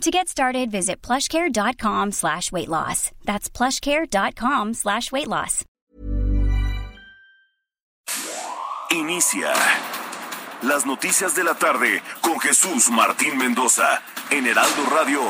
To get started, visit plushcare.com slash weight loss. That's plushcare.com slash weight loss. Inicia las noticias de la tarde con Jesús Martín Mendoza en Heraldo Radio.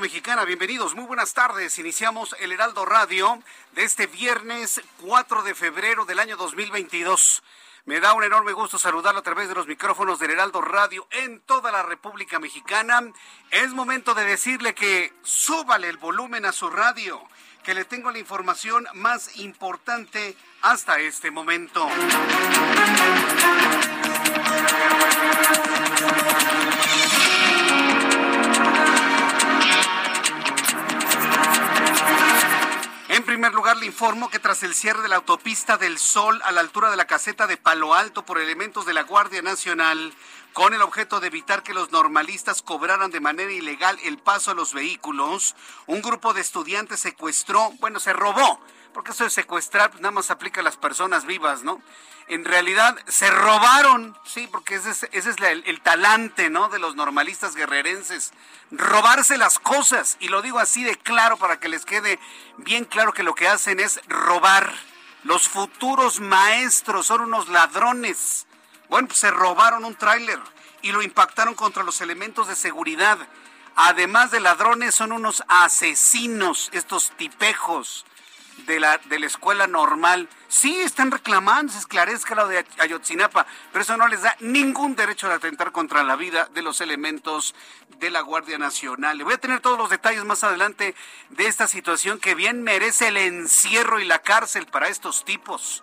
Mexicana. Bienvenidos, muy buenas tardes. Iniciamos el Heraldo Radio de este viernes 4 de febrero del año 2022. Me da un enorme gusto saludarlo a través de los micrófonos del Heraldo Radio en toda la República Mexicana. Es momento de decirle que súbale el volumen a su radio, que le tengo la información más importante hasta este momento. Primer lugar, le informo que tras el cierre de la autopista del Sol a la altura de la caseta de Palo Alto por elementos de la Guardia Nacional, con el objeto de evitar que los normalistas cobraran de manera ilegal el paso a los vehículos, un grupo de estudiantes secuestró, bueno, se robó, porque eso de secuestrar pues, nada más aplica a las personas vivas, ¿no? En realidad se robaron, sí, porque ese es, ese es el, el talante, ¿no? De los normalistas guerrerenses, robarse las cosas, y lo digo así de claro para que les quede bien claro que lo que hacen es robar. Los futuros maestros son unos ladrones. Bueno, pues se robaron un tráiler y lo impactaron contra los elementos de seguridad. Además de ladrones, son unos asesinos, estos tipejos de la, de la escuela normal. Sí, están reclamando, se esclarezca lo de Ayotzinapa, pero eso no les da ningún derecho de atentar contra la vida de los elementos de la Guardia Nacional. Le voy a tener todos los detalles más adelante de esta situación que bien merece el encierro y la cárcel para estos tipos.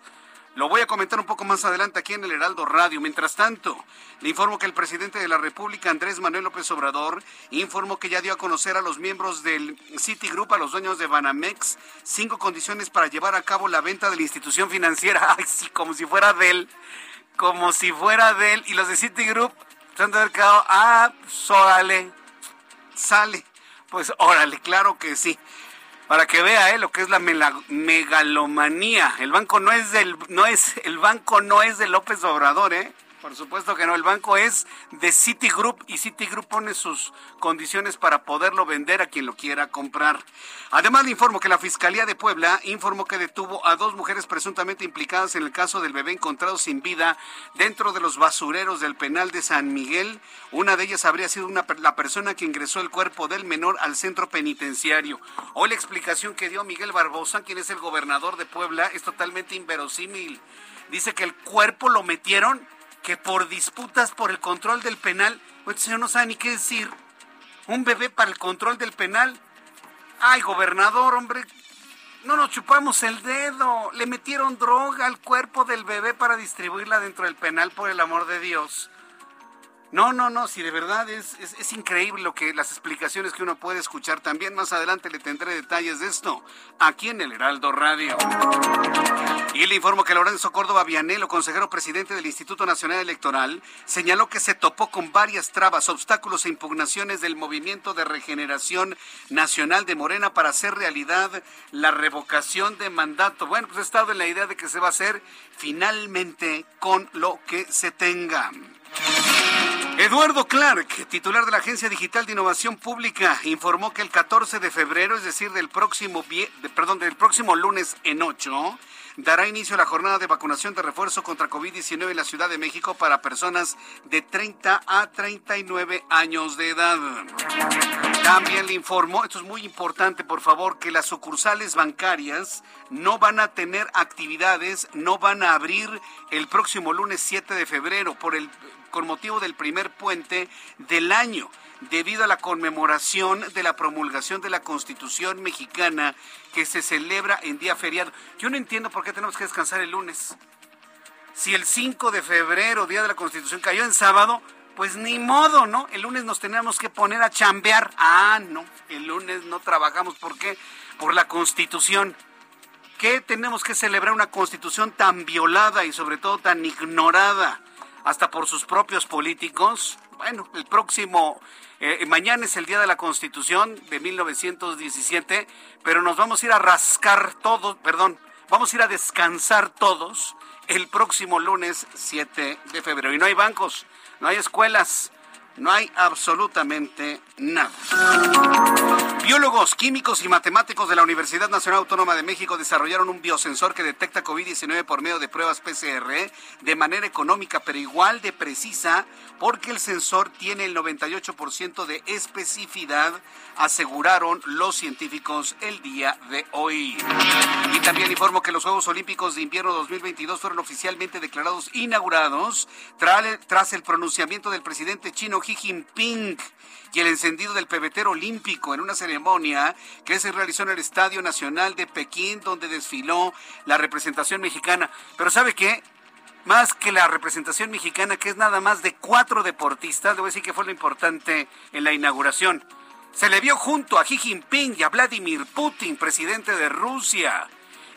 Lo voy a comentar un poco más adelante aquí en el Heraldo Radio. Mientras tanto, le informo que el presidente de la República, Andrés Manuel López Obrador, informó que ya dio a conocer a los miembros del Citigroup, a los dueños de Banamex, cinco condiciones para llevar a cabo la venta de la institución financiera. Ay, sí, como si fuera de él. Como si fuera de él. Y los de Citigroup se han quedado, ah, pues órale, sale. Pues órale, claro que sí para que vea eh, lo que es la megalomanía. El banco no es del no es el banco no es de López Obrador, eh. Por supuesto que no, el banco es de Citigroup y Citigroup pone sus condiciones para poderlo vender a quien lo quiera comprar. Además le informo que la Fiscalía de Puebla informó que detuvo a dos mujeres presuntamente implicadas en el caso del bebé encontrado sin vida dentro de los basureros del penal de San Miguel. Una de ellas habría sido una la persona que ingresó el cuerpo del menor al centro penitenciario. Hoy la explicación que dio Miguel Barbosa, quien es el gobernador de Puebla, es totalmente inverosímil. Dice que el cuerpo lo metieron que por disputas por el control del penal, el señor no sabe ni qué decir. Un bebé para el control del penal. Ay, gobernador, hombre, no nos chupamos el dedo. Le metieron droga al cuerpo del bebé para distribuirla dentro del penal, por el amor de Dios. No, no, no, si de verdad es, es, es increíble lo que las explicaciones que uno puede escuchar. También más adelante le tendré detalles de esto aquí en el Heraldo Radio. Y le informo que Lorenzo Córdoba Vianelo, consejero presidente del Instituto Nacional Electoral, señaló que se topó con varias trabas, obstáculos e impugnaciones del Movimiento de Regeneración Nacional de Morena para hacer realidad la revocación de mandato. Bueno, pues he estado en la idea de que se va a hacer finalmente con lo que se tenga. Eduardo Clark, titular de la Agencia Digital de Innovación Pública, informó que el 14 de febrero, es decir, del próximo, perdón, del próximo lunes en 8, dará inicio a la jornada de vacunación de refuerzo contra COVID-19 en la Ciudad de México para personas de 30 a 39 años de edad. También le informó, esto es muy importante, por favor, que las sucursales bancarias no van a tener actividades, no van a abrir el próximo lunes 7 de febrero por el con motivo del primer puente del año debido a la conmemoración de la promulgación de la Constitución mexicana que se celebra en día feriado. Yo no entiendo por qué tenemos que descansar el lunes. Si el 5 de febrero, día de la Constitución, cayó en sábado, pues ni modo, ¿no? El lunes nos tenemos que poner a chambear. Ah, no, el lunes no trabajamos. ¿Por qué? Por la Constitución. ¿Qué tenemos que celebrar una Constitución tan violada y sobre todo tan ignorada? Hasta por sus propios políticos. Bueno, el próximo, eh, mañana es el Día de la Constitución de 1917, pero nos vamos a ir a rascar todos, perdón, vamos a ir a descansar todos el próximo lunes 7 de febrero. Y no hay bancos, no hay escuelas, no hay absolutamente nada. Biólogos, químicos y matemáticos de la Universidad Nacional Autónoma de México desarrollaron un biosensor que detecta COVID-19 por medio de pruebas PCR de manera económica, pero igual de precisa, porque el sensor tiene el 98% de especificidad, aseguraron los científicos el día de hoy. Y también informo que los Juegos Olímpicos de Invierno 2022 fueron oficialmente declarados inaugurados tras el pronunciamiento del presidente chino Xi Jinping y el del pebetero olímpico en una ceremonia que se realizó en el Estadio Nacional de Pekín, donde desfiló la representación mexicana. Pero ¿sabe qué? Más que la representación mexicana, que es nada más de cuatro deportistas, a decir que fue lo importante en la inauguración. Se le vio junto a Xi Jinping y a Vladimir Putin, presidente de Rusia,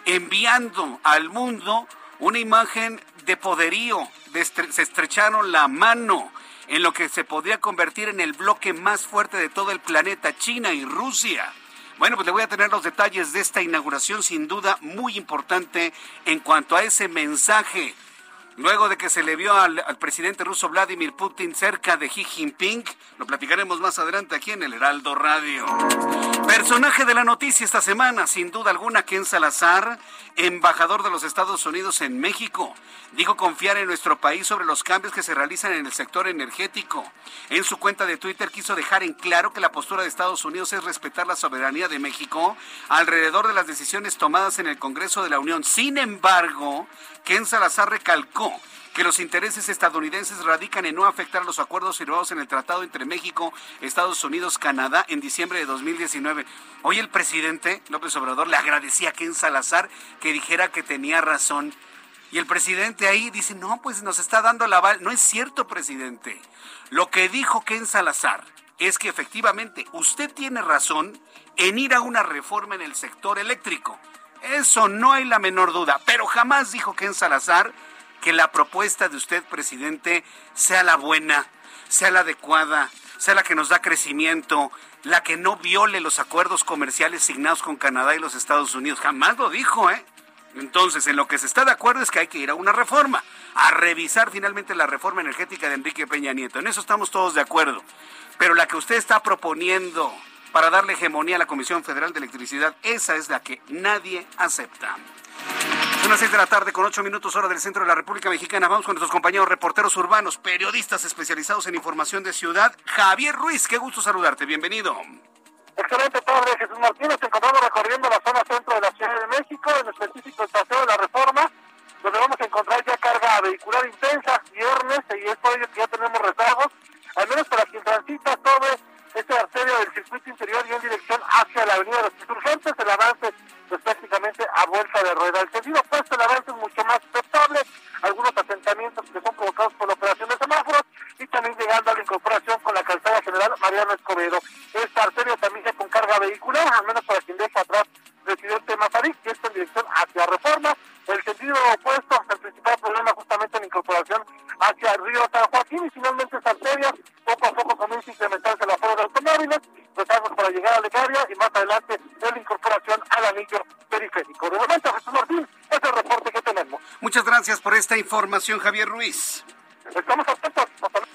enviando al mundo una imagen de poderío. se estrecharon la mano en lo que se podría convertir en el bloque más fuerte de todo el planeta, China y Rusia. Bueno, pues le voy a tener los detalles de esta inauguración, sin duda muy importante en cuanto a ese mensaje Luego de que se le vio al, presidente ruso Vladimir Putin cerca de Xi Jinping, lo platicaremos más adelante aquí en el Heraldo Radio. Personaje de la noticia esta semana, sin duda alguna, Ken Salazar, embajador de los Estados Unidos en México, dijo confiar en nuestro país sobre los cambios que se realizan en el sector energético. En su cuenta de Twitter quiso dejar en claro que la postura de Estados Unidos es respetar la soberanía de México alrededor de las decisiones tomadas en el Congreso de la Unión. Sin embargo, Ken Salazar recalcó que los intereses estadounidenses radican en no afectar los acuerdos firmados en el tratado entre México, Estados Unidos, Canadá en diciembre de 2019. Hoy el presidente López Obrador le agradecía a Ken Salazar que dijera que tenía razón. Y el presidente ahí dice, no, pues nos está dando la aval. No es cierto, presidente. Lo que dijo Ken Salazar es que efectivamente usted tiene razón en ir a una reforma en el sector eléctrico. Eso no hay la menor duda, pero jamás dijo Ken Salazar que la propuesta de usted, presidente, sea la buena, sea la adecuada, sea la que nos da crecimiento, la que no viole los acuerdos comerciales signados con Canadá y los Estados Unidos. Jamás lo dijo, ¿eh? Entonces, en lo que se está de acuerdo es que hay que ir a una reforma, a revisar finalmente la reforma energética de Enrique Peña Nieto. En eso estamos todos de acuerdo. Pero la que usted está proponiendo para darle hegemonía a la Comisión Federal de Electricidad. Esa es la que nadie acepta. Las seis de la tarde con ocho minutos hora del centro de la República Mexicana. Vamos con nuestros compañeros reporteros urbanos, periodistas especializados en información de ciudad. Javier Ruiz, qué gusto saludarte. Bienvenido. Excelente tarde, Jesús Martínez. Nos encontramos recorriendo la zona centro de la Ciudad de México, en específico el Paseo de la Reforma, donde vamos a encontrar ya carga vehicular intensa viernes, y es por ello que ya tenemos rezagos, al menos para quien transita sobre esta arteria del circuito interior y en dirección hacia la avenida de los insurgentes. El avance pues prácticamente a vuelta de rueda. El sentido opuesto, el avance es mucho más aceptable. Algunos asentamientos que son provocados por la operación de semáforos y también llegando a la incorporación con la calzada general Mariano Escobedo. Esta arteria también ya con carga vehicular, al menos para quien deja atrás presidente Mazarik, y esto en dirección hacia Reforma. El sentido opuesto, el principal problema justamente en la incorporación hacia el río San Joaquín y finalmente esta arteria poco a poco comienza a incrementarse la fuerza de automóviles, rezagos para llegar a Legaria y más adelante la incorporación al anillo periférico. De momento, Jesús Martín, es el reporte que tenemos. Muchas gracias por esta información, Javier Ruiz. Estamos atentos.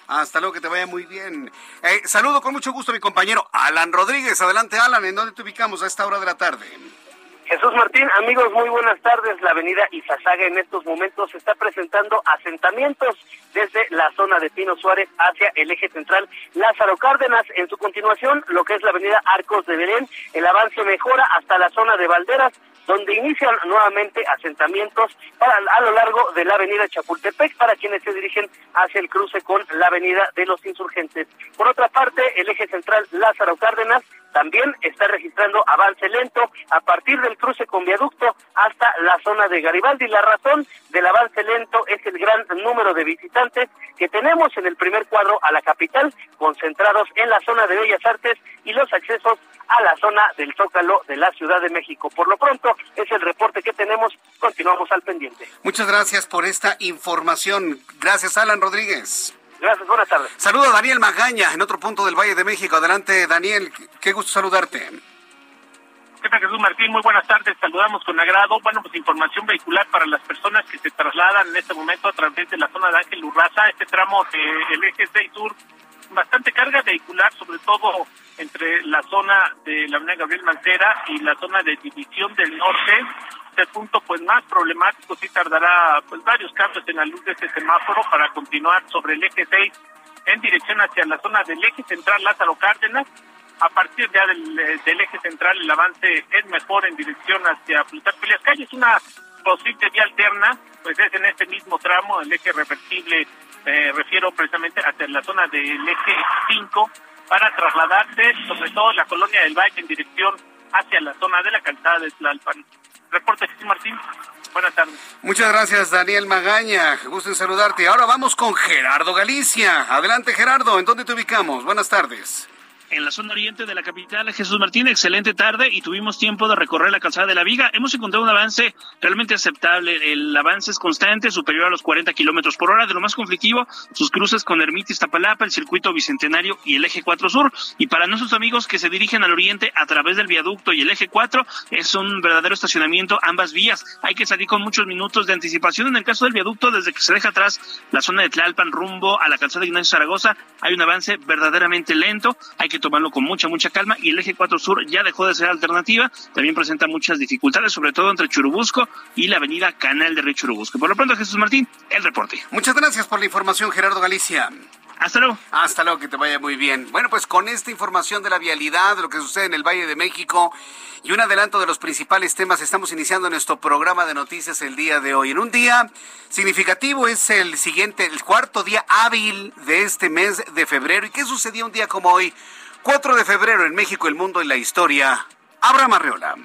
Hasta luego, que te vaya muy bien. Eh, saludo con mucho gusto a mi compañero Alan Rodríguez. Adelante, Alan, ¿en dónde te ubicamos a esta hora de la tarde? Jesús Martín, amigos, muy buenas tardes. La avenida Izazaga en estos momentos está presentando asentamientos desde la zona de Pino Suárez hacia el eje central Lázaro Cárdenas. En su continuación, lo que es la avenida Arcos de Belén, el avance mejora hasta la zona de Valderas, donde inician nuevamente asentamientos para, a lo largo de la avenida Chapultepec para quienes se dirigen hacia el cruce con la avenida de los insurgentes. Por otra parte, el eje central Lázaro Cárdenas también está registrando avance lento a partir del cruce con viaducto hasta la zona de Garibaldi. La razón del avance lento es el gran número de visitantes que tenemos en el primer cuadro a la capital, concentrados en la zona de Bellas Artes y los accesos a la zona del Zócalo de la Ciudad de México. Por lo pronto, es el reporte que tenemos. Continuamos al pendiente. Muchas gracias por esta información. Gracias, Alan Rodríguez. Gracias, buenas tardes. Saludo a Daniel Magaña en otro punto del Valle de México. Adelante, Daniel. Qué gusto saludarte. ¿Qué tal, Jesús Martín? Muy buenas tardes. Saludamos con agrado. Bueno, pues información vehicular para las personas que se trasladan en este momento a través de la zona de Ángel Urraza, este tramo del eje 6 sur, bastante carga vehicular, sobre todo entre la zona de la avenida Gabriel Mancera y la zona de División del Norte. Este punto pues más problemático sí tardará pues varios cambios en la luz de este semáforo para continuar sobre el eje 6 en dirección hacia la zona del eje central Lázaro Cárdenas. A partir ya del, del eje central el avance es mejor en dirección hacia Plutarco Las Calles, una posible vía alterna, pues es en este mismo tramo, el eje reversible, eh, refiero precisamente hacia la zona del eje 5, para trasladarse sobre todo la colonia del Valle en dirección hacia la zona de la calzada de Tlalpan. Reporte Martín. Buenas tardes. Muchas gracias, Daniel Magaña. Gusto en saludarte. Ahora vamos con Gerardo Galicia. Adelante, Gerardo. ¿En dónde te ubicamos? Buenas tardes en la zona oriente de la capital. Jesús Martín, excelente tarde y tuvimos tiempo de recorrer la calzada de la Viga. Hemos encontrado un avance realmente aceptable. El avance es constante, superior a los 40 kilómetros por hora. De lo más conflictivo, sus cruces con Ermita Iztapalapa, el circuito bicentenario y el eje 4 sur. Y para nuestros amigos que se dirigen al oriente a través del viaducto y el eje 4, es un verdadero estacionamiento ambas vías. Hay que salir con muchos minutos de anticipación. En el caso del viaducto, desde que se deja atrás la zona de Tlalpan rumbo a la calzada de Ignacio Zaragoza, hay un avance verdaderamente lento. Hay que tomarlo con mucha, mucha calma. Y el eje 4 Sur ya dejó de ser alternativa. También presenta muchas dificultades, sobre todo entre Churubusco y la avenida Canal de Río Churubusco. Por lo pronto, Jesús Martín, el reporte. Muchas gracias por la información, Gerardo Galicia. Hasta luego. Hasta luego, que te vaya muy bien. Bueno, pues con esta información de la vialidad, de lo que sucede en el Valle de México y un adelanto de los principales temas, estamos iniciando nuestro programa de noticias el día de hoy. En un día significativo es el siguiente, el cuarto día hábil de este mes de febrero. ¿Y qué sucedió un día como hoy? 4 de febrero en México, el mundo y la historia. Abraham Arreola.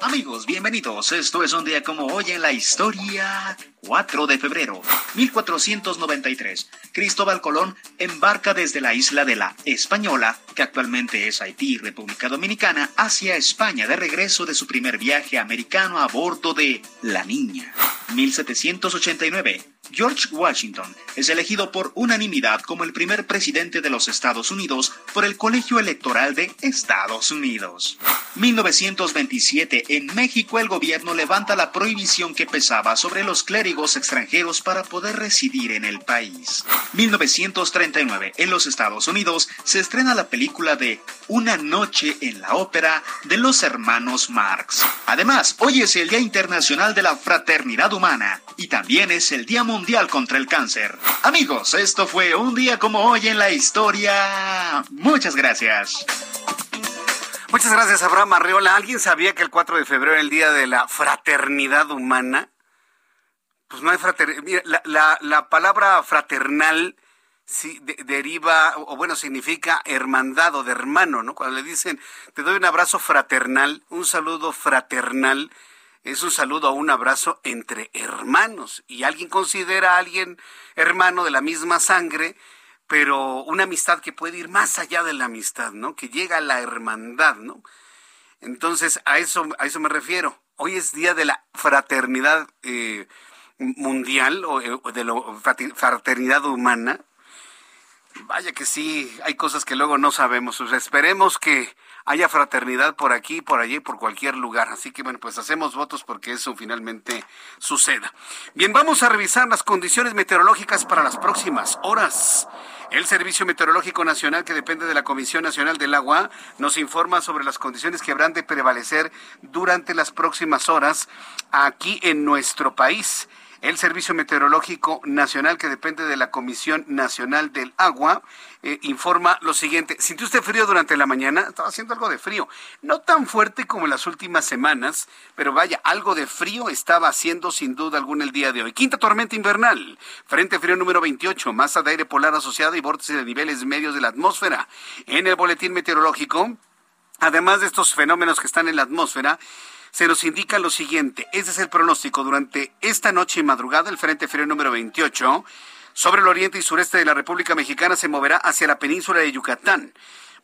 Amigos, bienvenidos. Esto es un día como hoy en la historia. 4 de febrero, 1493. Cristóbal Colón embarca desde la isla de la Española, que actualmente es Haití República Dominicana, hacia España de regreso de su primer viaje americano a bordo de La Niña. 1789. George Washington es elegido por unanimidad como el primer presidente de los Estados Unidos por el Colegio Electoral de Estados Unidos. 1927. En México el gobierno levanta la prohibición que pesaba sobre los clérigos extranjeros para poder residir en el país. 1939. En los Estados Unidos se estrena la película de Una noche en la ópera de los hermanos Marx. Además, hoy es el Día Internacional de la Fraternidad Humana y también es el Día Mundial contra el Cáncer. Amigos, esto fue un día como hoy en la historia. Muchas gracias. Muchas gracias, Abraham Arreola. ¿Alguien sabía que el 4 de febrero era el Día de la Fraternidad Humana? Pues no hay fraternidad. La, la, palabra fraternal sí, deriva, o bueno, significa hermandad o de hermano, ¿no? Cuando le dicen, te doy un abrazo fraternal, un saludo fraternal, es un saludo o un abrazo entre hermanos. Y alguien considera a alguien hermano de la misma sangre, pero una amistad que puede ir más allá de la amistad, ¿no? Que llega a la hermandad, ¿no? Entonces, a eso, a eso me refiero. Hoy es día de la fraternidad eh, mundial o, de la fraternidad humana. Vaya que sí, hay cosas que luego no sabemos. esperemos que haya fraternidad por aquí, por allí, por cualquier lugar. Así que bueno, pues hacemos votos porque eso finalmente suceda. Bien, vamos a revisar las condiciones meteorológicas para las próximas horas. El Servicio Meteorológico Nacional, que depende de la Comisión Nacional del Agua, nos informa sobre las condiciones que habrán de prevalecer durante las próximas horas aquí en nuestro país. El Servicio Meteorológico Nacional, que depende de la Comisión Nacional del Agua, eh, informa lo siguiente. ¿Sintió usted frío durante la mañana? Estaba haciendo algo de frío. No tan fuerte como en las últimas semanas, pero vaya, algo de frío estaba haciendo sin duda alguna el día de hoy. Quinta tormenta invernal. Frente frío número 28. Masa de aire polar asociada y vórtice de niveles medios de la atmósfera. En el boletín meteorológico, además de estos fenómenos que están en la atmósfera, se nos indica lo siguiente. Este es el pronóstico. Durante esta noche y madrugada, el Frente Frío número 28 sobre el oriente y sureste de la República Mexicana se moverá hacia la península de Yucatán.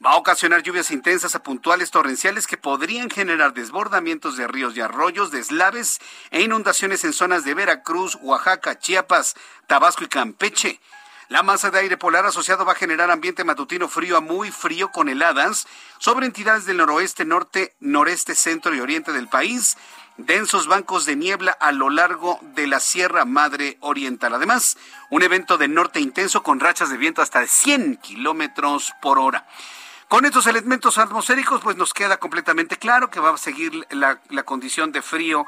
Va a ocasionar lluvias intensas a puntuales torrenciales que podrían generar desbordamientos de ríos y arroyos, deslaves e inundaciones en zonas de Veracruz, Oaxaca, Chiapas, Tabasco y Campeche. La masa de aire polar asociado va a generar ambiente matutino frío a muy frío con heladas sobre entidades del noroeste, norte, noreste, centro y oriente del país. Densos bancos de niebla a lo largo de la Sierra Madre Oriental. Además, un evento de norte intenso con rachas de viento hasta de 100 kilómetros por hora. Con estos elementos atmosféricos, pues nos queda completamente claro que va a seguir la, la condición de frío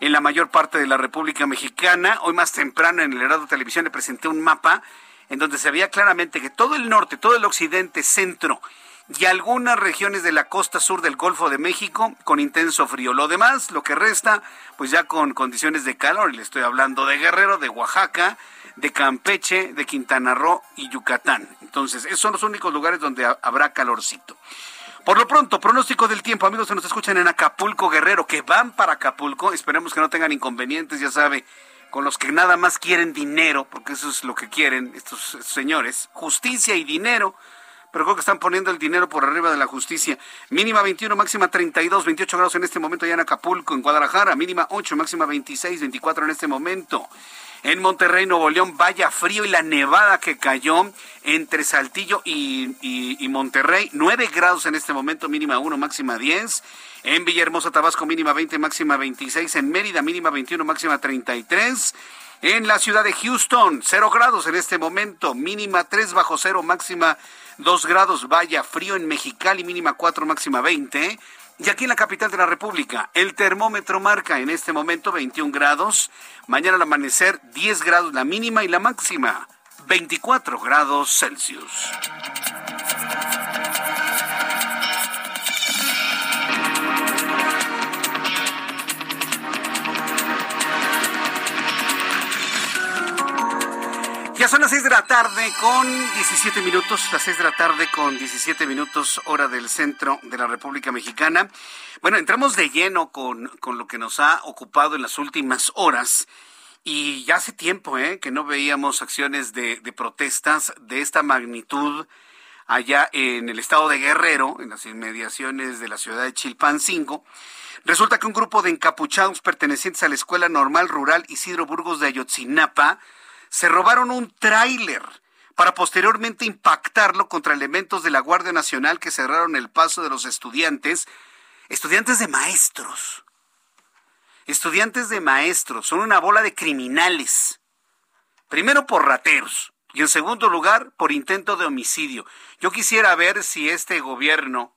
en la mayor parte de la República Mexicana. Hoy más temprano en el Herado Televisión le presenté un mapa en donde se veía claramente que todo el norte, todo el occidente, centro y algunas regiones de la costa sur del Golfo de México con intenso frío. Lo demás, lo que resta, pues ya con condiciones de calor. Le estoy hablando de Guerrero, de Oaxaca, de Campeche, de Quintana Roo y Yucatán. Entonces, esos son los únicos lugares donde habrá calorcito. Por lo pronto, pronóstico del tiempo, amigos que nos escuchan en Acapulco, Guerrero, que van para Acapulco, esperemos que no tengan inconvenientes, ya sabe, con los que nada más quieren dinero, porque eso es lo que quieren estos señores, justicia y dinero, pero creo que están poniendo el dinero por arriba de la justicia. Mínima 21, máxima 32, 28 grados en este momento ya en Acapulco, en Guadalajara, mínima 8, máxima 26, 24 en este momento. En Monterrey, Nuevo León, vaya frío y la nevada que cayó entre Saltillo y, y Monterrey, 9 grados en este momento, mínima 1, máxima 10. En Villahermosa, Tabasco, mínima 20, máxima 26. En Mérida, mínima 21, máxima 33. En la ciudad de Houston, 0 grados en este momento, mínima 3 bajo cero, máxima 2 grados. Vaya frío en Mexicali, mínima 4, máxima 20. Y aquí en la capital de la República, el termómetro marca en este momento 21 grados. Mañana al amanecer 10 grados la mínima y la máxima 24 grados Celsius. Ya son las 6 de la tarde con 17 minutos, las 6 de la tarde con 17 minutos hora del centro de la República Mexicana. Bueno, entramos de lleno con, con lo que nos ha ocupado en las últimas horas y ya hace tiempo ¿eh? que no veíamos acciones de, de protestas de esta magnitud allá en el estado de Guerrero, en las inmediaciones de la ciudad de Chilpancingo. Resulta que un grupo de encapuchados pertenecientes a la Escuela Normal Rural Isidro Burgos de Ayotzinapa se robaron un tráiler para posteriormente impactarlo contra elementos de la Guardia Nacional que cerraron el paso de los estudiantes, estudiantes de maestros. Estudiantes de maestros, son una bola de criminales. Primero por rateros y en segundo lugar por intento de homicidio. Yo quisiera ver si este gobierno,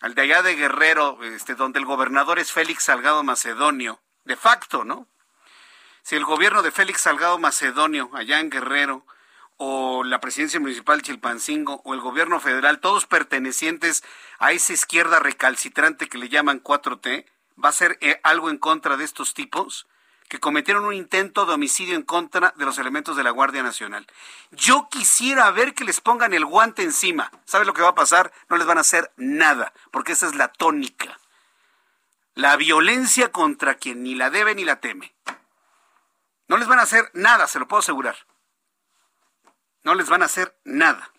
al de allá de Guerrero, este, donde el gobernador es Félix Salgado Macedonio, de facto, ¿no? Si el gobierno de Félix Salgado Macedonio, allá en Guerrero, o la presidencia municipal Chilpancingo, o el gobierno federal, todos pertenecientes a esa izquierda recalcitrante que le llaman 4T, va a ser eh, algo en contra de estos tipos que cometieron un intento de homicidio en contra de los elementos de la Guardia Nacional. Yo quisiera ver que les pongan el guante encima. ¿Sabe lo que va a pasar? No les van a hacer nada, porque esa es la tónica. La violencia contra quien ni la debe ni la teme. No les van a hacer nada, se lo puedo asegurar. No les van a hacer nada.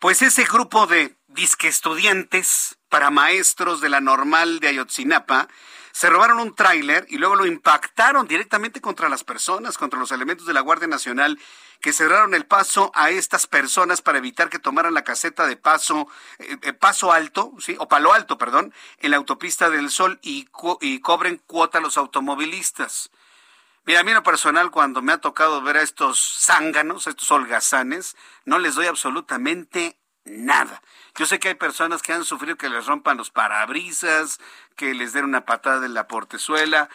Pues ese grupo de disque estudiantes para maestros de la normal de Ayotzinapa, se robaron un tráiler y luego lo impactaron directamente contra las personas, contra los elementos de la Guardia Nacional que cerraron el paso a estas personas para evitar que tomaran la caseta de paso, eh, eh, paso alto, sí, o palo alto, perdón, en la autopista del Sol y, y cobren cuota a los automovilistas. Mira, a mí en lo personal, cuando me ha tocado ver a estos zánganos, a estos holgazanes, no les doy absolutamente nada. Yo sé que hay personas que han sufrido que les rompan los parabrisas, que les den una patada en la portezuela.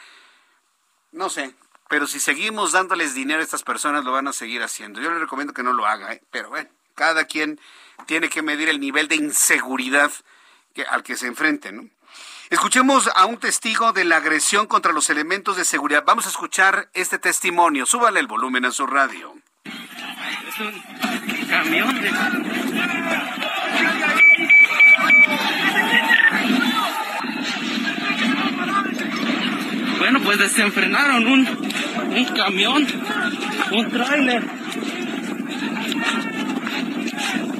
No sé, pero si seguimos dándoles dinero a estas personas, lo van a seguir haciendo. Yo les recomiendo que no lo haga, ¿eh? pero bueno, cada quien tiene que medir el nivel de inseguridad al que se enfrente, ¿no? Escuchemos a un testigo de la agresión contra los elementos de seguridad. Vamos a escuchar este testimonio. Súbale el volumen a su radio. Es un camión de... Bueno, pues desenfrenaron un, un camión, un tráiler.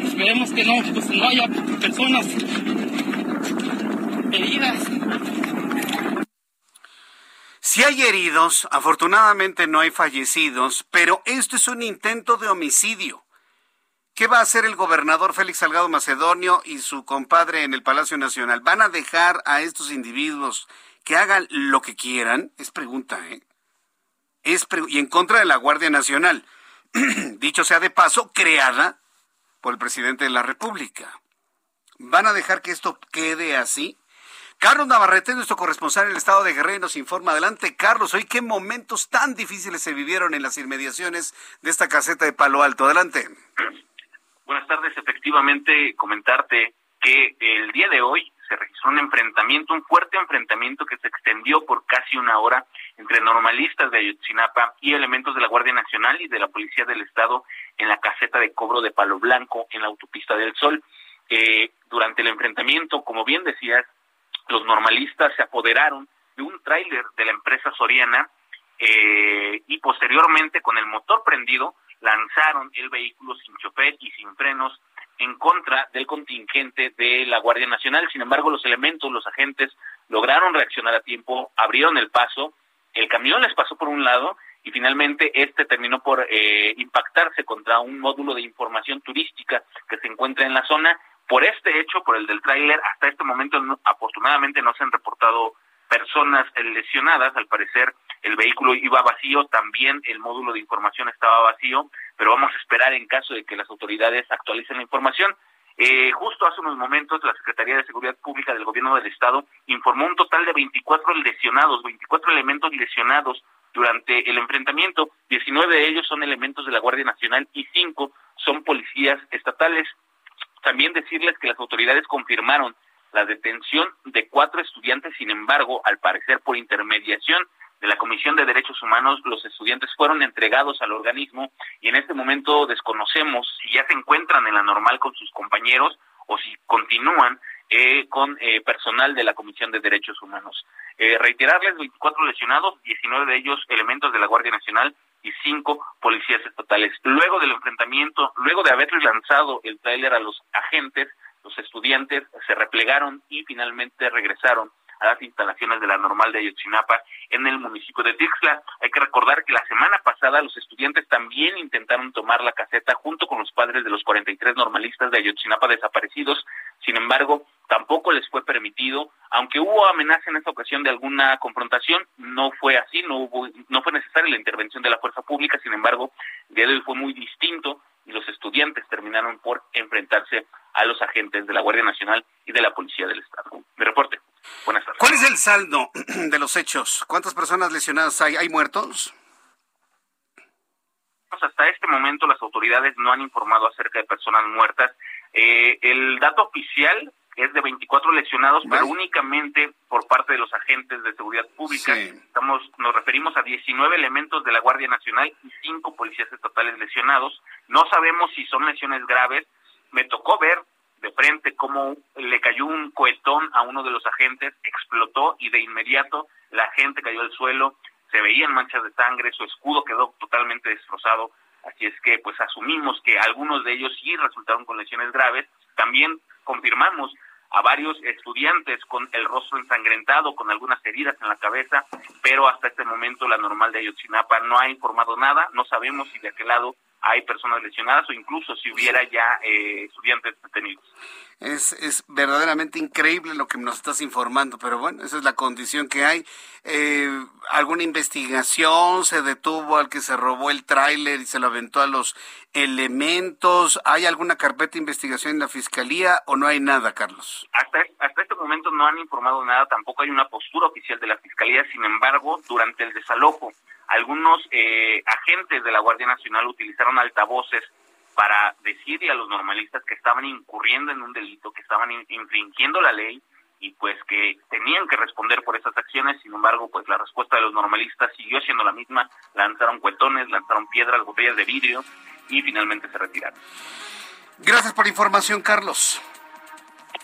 Esperemos que no, pues no haya personas heridas. Si hay heridos, afortunadamente no hay fallecidos, pero esto es un intento de homicidio. ¿Qué va a hacer el gobernador Félix Salgado Macedonio y su compadre en el Palacio Nacional? ¿Van a dejar a estos individuos que hagan lo que quieran? Es pregunta, ¿eh? Es y en contra de la Guardia Nacional, dicho sea de paso, creada por el presidente de la República. ¿Van a dejar que esto quede así? Carlos Navarrete, nuestro corresponsal en el estado de Guerrero, nos informa. Adelante, Carlos. Hoy, ¿qué momentos tan difíciles se vivieron en las inmediaciones de esta caseta de Palo Alto? Adelante. Buenas tardes. Efectivamente, comentarte que el día de hoy se registró un enfrentamiento, un fuerte enfrentamiento que se extendió por casi una hora entre normalistas de Ayotzinapa y elementos de la Guardia Nacional y de la Policía del Estado en la caseta de cobro de Palo Blanco en la autopista del Sol. Eh, durante el enfrentamiento, como bien decías, los normalistas se apoderaron de un tráiler de la empresa Soriana eh, y posteriormente con el motor prendido lanzaron el vehículo sin chofer y sin frenos en contra del contingente de la Guardia Nacional. Sin embargo, los elementos, los agentes lograron reaccionar a tiempo, abrieron el paso, el camión les pasó por un lado y finalmente este terminó por eh, impactarse contra un módulo de información turística que se encuentra en la zona. Por este hecho, por el del tráiler, hasta este momento afortunadamente no se han reportado personas lesionadas. Al parecer el vehículo iba vacío, también el módulo de información estaba vacío, pero vamos a esperar en caso de que las autoridades actualicen la información. Eh, justo hace unos momentos, la Secretaría de Seguridad Pública del Gobierno del Estado informó un total de 24 lesionados, 24 elementos lesionados durante el enfrentamiento. 19 de ellos son elementos de la Guardia Nacional y 5 son policías estatales. También decirles que las autoridades confirmaron la detención de cuatro estudiantes, sin embargo, al parecer por intermediación de la Comisión de Derechos Humanos, los estudiantes fueron entregados al organismo y en este momento desconocemos si ya se encuentran en la normal con sus compañeros o si continúan eh, con eh, personal de la Comisión de Derechos Humanos. Eh, reiterarles, 24 lesionados, 19 de ellos elementos de la Guardia Nacional y 5 policías estatales. Luego del enfrentamiento, luego de haberles lanzado el tráiler a los agentes, los estudiantes se replegaron y finalmente regresaron a las instalaciones de la normal de Ayotzinapa en el municipio de Tixla. Hay que recordar que la semana pasada los estudiantes también intentaron tomar la caseta junto con los padres de los 43 normalistas de Ayotzinapa desaparecidos. Sin embargo, tampoco les fue permitido, aunque hubo amenaza en esta ocasión de alguna confrontación, no fue así, no hubo, no fue necesaria la intervención de la fuerza pública, sin embargo, el día de hoy fue muy distinto y los estudiantes terminaron por enfrentarse a los agentes de la Guardia Nacional y de la Policía del Estado. Mi reporte. Buenas tardes. ¿Cuál es el saldo de los hechos? ¿Cuántas personas lesionadas hay? ¿Hay muertos? Hasta este momento las autoridades no han informado acerca de personas muertas. Eh, el dato oficial es de 24 lesionados, pero únicamente por parte de los agentes de seguridad pública. Estamos, nos referimos a 19 elementos de la Guardia Nacional y 5 policías estatales lesionados. No sabemos si son lesiones graves. Me tocó ver de frente cómo le cayó un cohetón a uno de los agentes, explotó y de inmediato la gente cayó al suelo, se veían manchas de sangre, su escudo quedó totalmente destrozado. Así es que pues asumimos que algunos de ellos sí resultaron con lesiones graves. También confirmamos a varios estudiantes con el rostro ensangrentado, con algunas heridas en la cabeza, pero hasta este momento la normal de Ayotzinapa no ha informado nada, no sabemos si de aquel lado hay personas lesionadas o incluso si hubiera ya eh, estudiantes detenidos. Es, es verdaderamente increíble lo que nos estás informando, pero bueno, esa es la condición que hay. Eh, ¿Alguna investigación se detuvo al que se robó el tráiler y se lo aventó a los elementos? ¿Hay alguna carpeta de investigación en la fiscalía o no hay nada, Carlos? Hasta, hasta este momento no han informado nada, tampoco hay una postura oficial de la fiscalía, sin embargo, durante el desalojo, algunos eh, agentes de la Guardia Nacional utilizaron altavoces para decirle a los normalistas que estaban incurriendo en un delito, que estaban infringiendo la ley y pues que tenían que responder por esas acciones. Sin embargo, pues la respuesta de los normalistas siguió siendo la misma. Lanzaron cuetones, lanzaron piedras, botellas de vidrio y finalmente se retiraron. Gracias por la información, Carlos.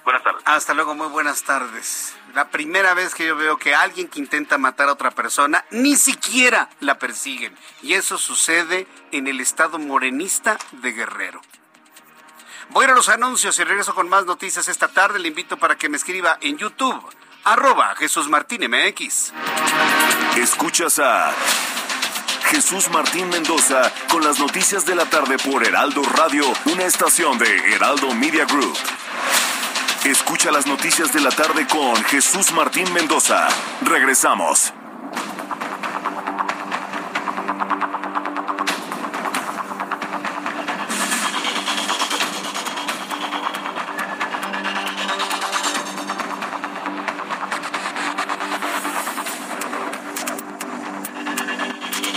Buenas tardes. Hasta luego, muy buenas tardes. La primera vez que yo veo que alguien que intenta matar a otra persona, ni siquiera la persiguen. Y eso sucede en el estado morenista de Guerrero. Voy a los anuncios y regreso con más noticias esta tarde. Le invito para que me escriba en YouTube, arroba Jesús Martín MX. Escuchas a Jesús Martín Mendoza con las noticias de la tarde por Heraldo Radio, una estación de Heraldo Media Group. Escucha las noticias de la tarde con Jesús Martín Mendoza. Regresamos.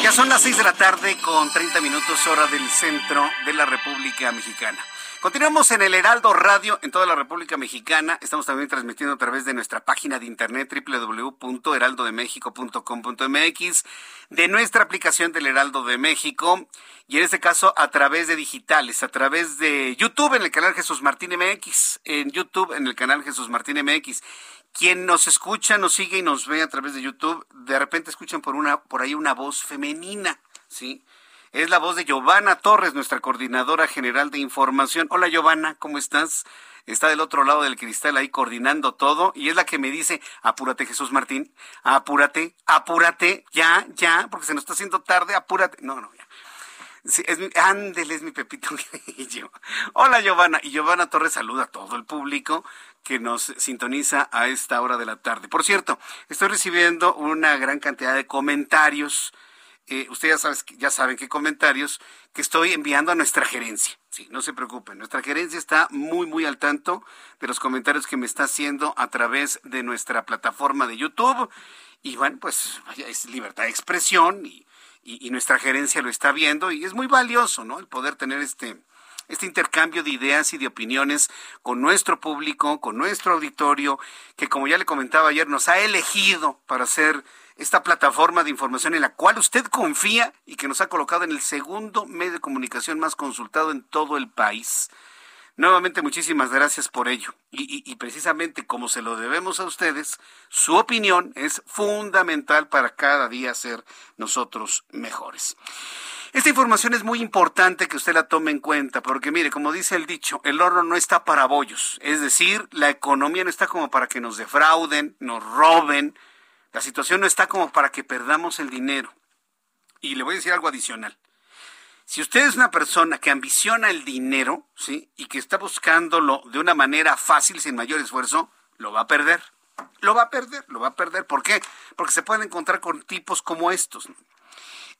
Ya son las 6 de la tarde con 30 minutos hora del centro de la República Mexicana. Continuamos en el Heraldo Radio en toda la República Mexicana. Estamos también transmitiendo a través de nuestra página de internet www.heraldodemexico.com.mx, de nuestra aplicación del Heraldo de México y en este caso a través de digitales, a través de YouTube en el canal Jesús Martín MX, en YouTube en el canal Jesús Martín MX. Quien nos escucha, nos sigue y nos ve a través de YouTube, de repente escuchan por una por ahí una voz femenina, ¿sí? Es la voz de Giovanna Torres, nuestra coordinadora general de información. Hola Giovanna, ¿cómo estás? Está del otro lado del cristal ahí coordinando todo y es la que me dice, apúrate Jesús Martín, apúrate, apúrate, ya, ya, porque se nos está haciendo tarde, apúrate. No, no, ya. Es mi, ándele, es mi Pepito Hola Giovanna. Y Giovanna Torres saluda a todo el público que nos sintoniza a esta hora de la tarde. Por cierto, estoy recibiendo una gran cantidad de comentarios ustedes ya, ya saben qué comentarios que estoy enviando a nuestra gerencia. Sí, no se preocupen. Nuestra gerencia está muy, muy al tanto de los comentarios que me está haciendo a través de nuestra plataforma de YouTube. Y bueno, pues es libertad de expresión y, y, nuestra gerencia lo está viendo y es muy valioso, ¿no? El poder tener este, este intercambio de ideas y de opiniones con nuestro público, con nuestro auditorio, que como ya le comentaba ayer, nos ha elegido para ser esta plataforma de información en la cual usted confía y que nos ha colocado en el segundo medio de comunicación más consultado en todo el país. Nuevamente, muchísimas gracias por ello. Y, precisamente como se lo debemos a ustedes, su opinión es fundamental para cada día ser nosotros mejores. Esta información es muy importante que usted la tome en cuenta, porque mire, como dice el dicho, el oro no está para bollos. Es decir, la economía no está como para que nos defrauden, nos roben, la situación no está como para que perdamos el dinero. Y le voy a decir algo adicional. Si usted es una persona que ambiciona el dinero, ¿sí? Y que está buscándolo de una manera fácil, sin mayor esfuerzo, lo va a perder. Lo va a perder, lo va a perder. ¿Por qué? Porque se puede encontrar con tipos como estos.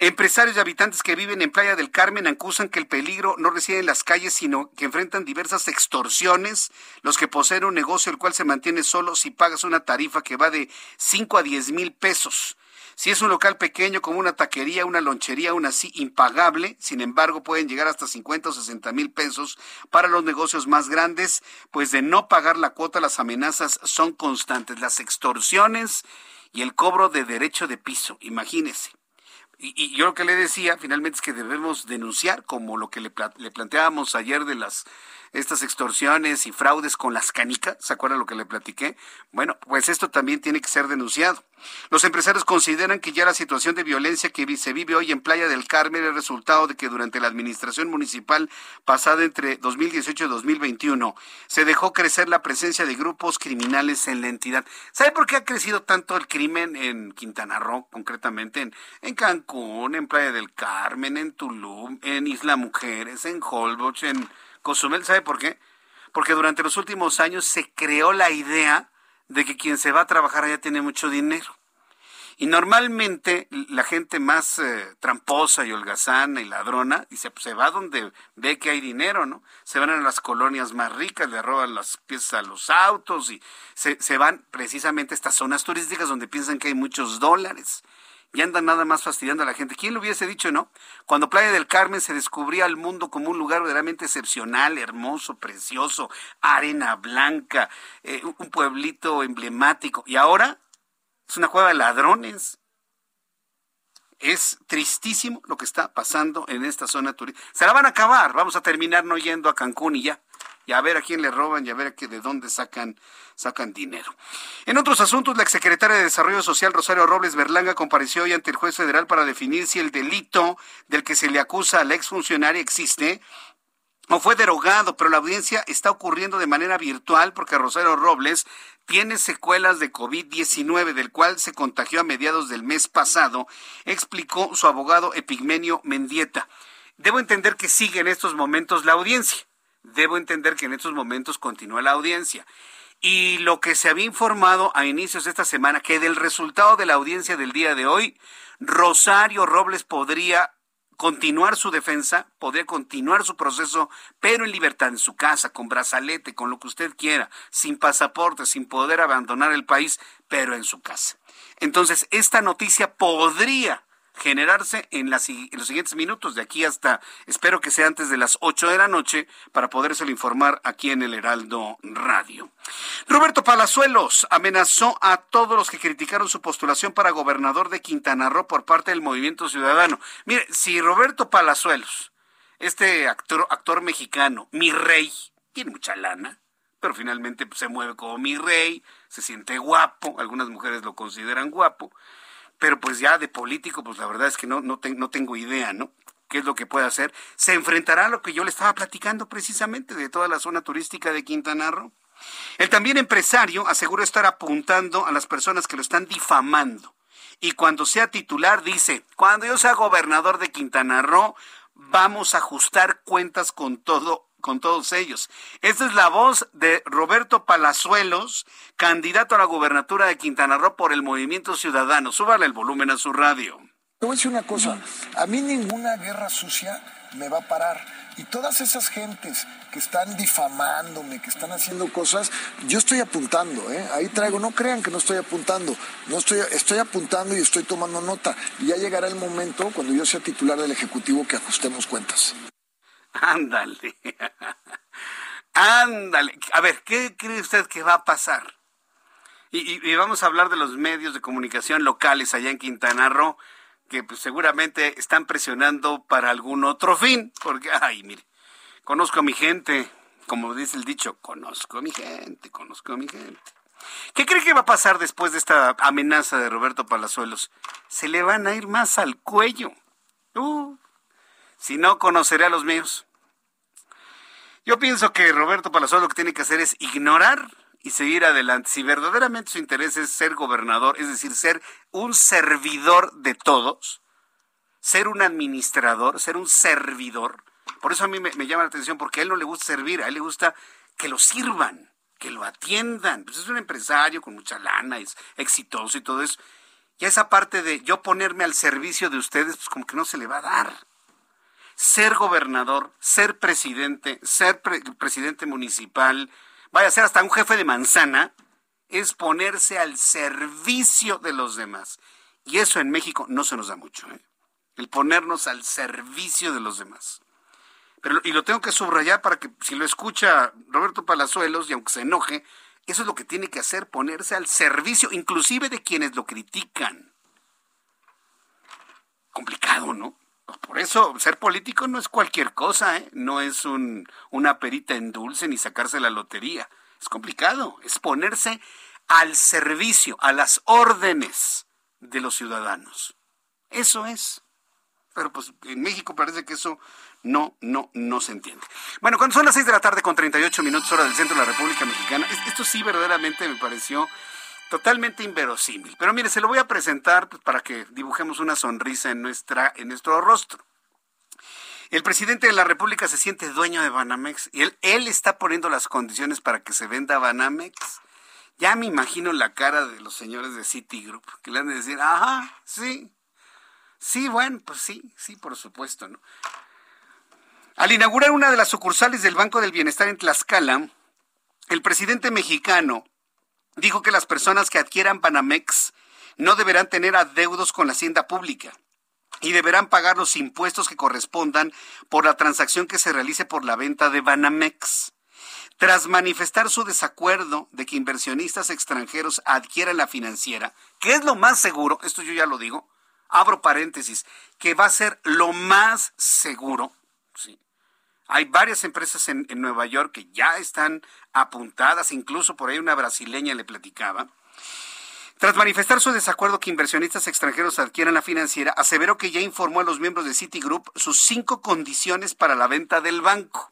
Empresarios y habitantes que viven en Playa del Carmen acusan que el peligro no reside en las calles, sino que enfrentan diversas extorsiones. Los que poseen un negocio el cual se mantiene solo si pagas una tarifa que va de 5 a 10 mil pesos. Si es un local pequeño como una taquería, una lonchería, aún así impagable, sin embargo pueden llegar hasta 50 o 60 mil pesos para los negocios más grandes, pues de no pagar la cuota las amenazas son constantes, las extorsiones y el cobro de derecho de piso, imagínese y, yo lo que le decía finalmente es que debemos denunciar, como lo que le, planteábamos ayer de las estas extorsiones y fraudes con las canicas, ¿se acuerdan lo que le platiqué? Bueno, pues esto también tiene que ser denunciado. Los empresarios consideran que ya la situación de violencia que se vive hoy en Playa del Carmen es resultado de que durante la administración municipal pasada entre 2018 y 2021 se dejó crecer la presencia de grupos criminales en la entidad. ¿Sabe por qué ha crecido tanto el crimen en Quintana Roo, concretamente en, en Cancún, en Playa del Carmen, en Tulum, en Isla Mujeres, en Holbox, en Cozumel? ¿Sabe por qué? Porque durante los últimos años se creó la idea de que quien se va a trabajar allá tiene mucho dinero. Y normalmente la gente más eh, tramposa y holgazana y ladrona dice, pues se va donde ve que hay dinero, ¿no? Se van a las colonias más ricas, le roban las piezas a los autos y se, se van precisamente a estas zonas turísticas donde piensan que hay muchos dólares y andan nada más fastidiando a la gente. ¿Quién lo hubiese dicho, no? Cuando Playa del Carmen se descubría al mundo como un lugar verdaderamente excepcional, hermoso, precioso, arena blanca, eh, un pueblito emblemático. Y ahora es una cueva de ladrones. Es tristísimo lo que está pasando en esta zona turística. Se la van a acabar. Vamos a terminar no yendo a Cancún y ya y a ver a quién le roban y a ver a qué, de dónde sacan, sacan dinero. En otros asuntos, la exsecretaria de Desarrollo Social, Rosario Robles Berlanga, compareció hoy ante el juez federal para definir si el delito del que se le acusa a la exfuncionaria existe o fue derogado, pero la audiencia está ocurriendo de manera virtual porque Rosario Robles tiene secuelas de COVID-19, del cual se contagió a mediados del mes pasado, explicó su abogado Epigmenio Mendieta. Debo entender que sigue en estos momentos la audiencia debo entender que en estos momentos continúa la audiencia. Y lo que se había informado a inicios de esta semana, que del resultado de la audiencia del día de hoy, Rosario Robles podría continuar su defensa, podría continuar su proceso, pero en libertad en su casa, con brazalete, con lo que usted quiera, sin pasaporte, sin poder abandonar el país, pero en su casa. Entonces, esta noticia podría generarse en, los siguientes minutos, de aquí hasta, espero que sea antes de las 8 de la noche, para podérselo informar aquí en el Heraldo Radio. Roberto Palazuelos amenazó a todos los que criticaron su postulación para gobernador de Quintana Roo por parte del Movimiento Ciudadano. Mire, si Roberto Palazuelos, este actor, actor mexicano, mi rey, tiene mucha lana, pero finalmente pues, se mueve como mi rey, se siente guapo, algunas mujeres lo consideran guapo pero pues ya de político, pues la verdad es que no, no, no tengo idea, ¿no? qué es lo que puede hacer, se enfrentará a lo que yo le estaba platicando precisamente de toda la zona turística de Quintana Roo. El también empresario asegura estar apuntando a las personas que lo están difamando. Y cuando sea titular dice, cuando yo sea gobernador de Quintana Roo, vamos a ajustar cuentas con todo con todos ellos. Esta es la voz de Roberto Palazuelos, candidato a la gubernatura de Quintana Roo por el Movimiento Ciudadano. Súbale el volumen a su radio. Te voy a decir una cosa, a mí ninguna guerra sucia me va a parar. Y todas esas gentes que están difamándome, que están haciendo cosas, yo estoy apuntando, ¿eh? ahí traigo, no crean que no estoy apuntando, no estoy, estoy apuntando y estoy tomando nota. Ya llegará el momento, cuando yo sea titular del Ejecutivo, que ajustemos cuentas. Ándale. Ándale. A ver, ¿qué cree usted que va a pasar? Y, vamos a hablar de los medios de comunicación locales allá en Quintana Roo, que pues, seguramente están presionando para algún otro fin, porque, ay, mire, conozco a mi gente, como dice el dicho, conozco a mi gente, conozco a mi gente. ¿Qué cree que va a pasar después de esta amenaza de Roberto Palazuelos? Se le van a ir más al cuello. Uh, si no, conoceré a los míos. Yo pienso que Roberto Palazuelos lo que tiene que hacer es ignorar y seguir adelante. Si verdaderamente su interés es ser gobernador, es decir, ser un servidor de todos, ser un administrador, ser un servidor, por eso a mí me, llama la atención, porque a él no le gusta servir, a él le gusta que lo sirvan, que lo atiendan. Pues es un empresario con mucha lana, es exitoso y todo eso. Y esa parte de yo ponerme al servicio de ustedes, pues como que no se le va a dar ser gobernador, ser presidente, ser presidente municipal, vaya a ser hasta un jefe de manzana, es ponerse al servicio de los demás. Y eso en México no se nos da mucho, ¿eh? el ponernos al servicio de los demás. Pero, y lo tengo que subrayar para que si lo escucha Roberto Palazuelos, y aunque se enoje, eso es lo que tiene que hacer, ponerse al servicio, inclusive de quienes lo critican. Complicado, ¿no? Por eso, ser político no es cualquier cosa, ¿eh? no es un, una perita en dulce ni sacarse la lotería. Es complicado, es ponerse al servicio, a las órdenes de los ciudadanos. Eso es. Pero pues en México parece que eso no, no, no se entiende. Bueno, cuando son las 6 de la tarde con 38 minutos hora del centro de la República Mexicana, esto sí verdaderamente me pareció totalmente inverosímil. Pero mire, se lo voy a presentar pues, para que dibujemos una sonrisa en, nuestra, en nuestro rostro. El presidente de la República se siente dueño de Banamex y él, él está poniendo las condiciones para que se venda Banamex. Ya me imagino la cara de los señores de Citigroup, que le han de decir, ajá, sí, sí, bueno, pues sí, sí, por supuesto, ¿no? Al inaugurar una de las sucursales del Banco del Bienestar en Tlaxcala, el presidente mexicano dijo que las personas que adquieran Banamex no deberán tener adeudos con la hacienda pública y deberán pagar los impuestos que correspondan por la transacción que se realice por la venta de Banamex. Tras manifestar su desacuerdo de que inversionistas extranjeros adquieran la financiera, que es lo más seguro, esto yo ya lo digo, abro paréntesis, que va a ser lo más seguro, hay varias empresas en, Nueva York que ya están apuntadas, incluso por ahí una brasileña le platicaba. Tras manifestar su desacuerdo que inversionistas extranjeros adquieran la financiera, aseveró que ya informó a los miembros de Citigroup sus cinco condiciones para la venta del banco.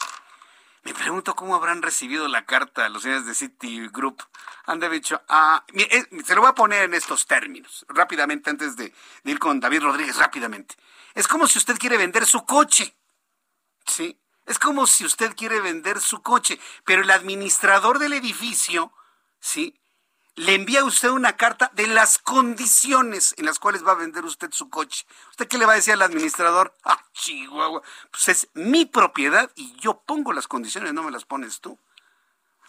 Me pregunto cómo habrán recibido la carta los señores de Citigroup. Han de dicho, ah, eh, se lo voy a poner en estos términos, rápidamente, antes de ir con David Rodríguez, rápidamente. Es como si usted quiere vender su coche. ¿Sí? Es como si usted quiere vender su coche, pero el administrador del edificio, ¿sí? Le envía a usted una carta de las condiciones en las cuales va a vender usted su coche. ¿Usted qué le va a decir al administrador? Ah, chihuahua, pues es mi propiedad y yo pongo las condiciones, no me las pones tú.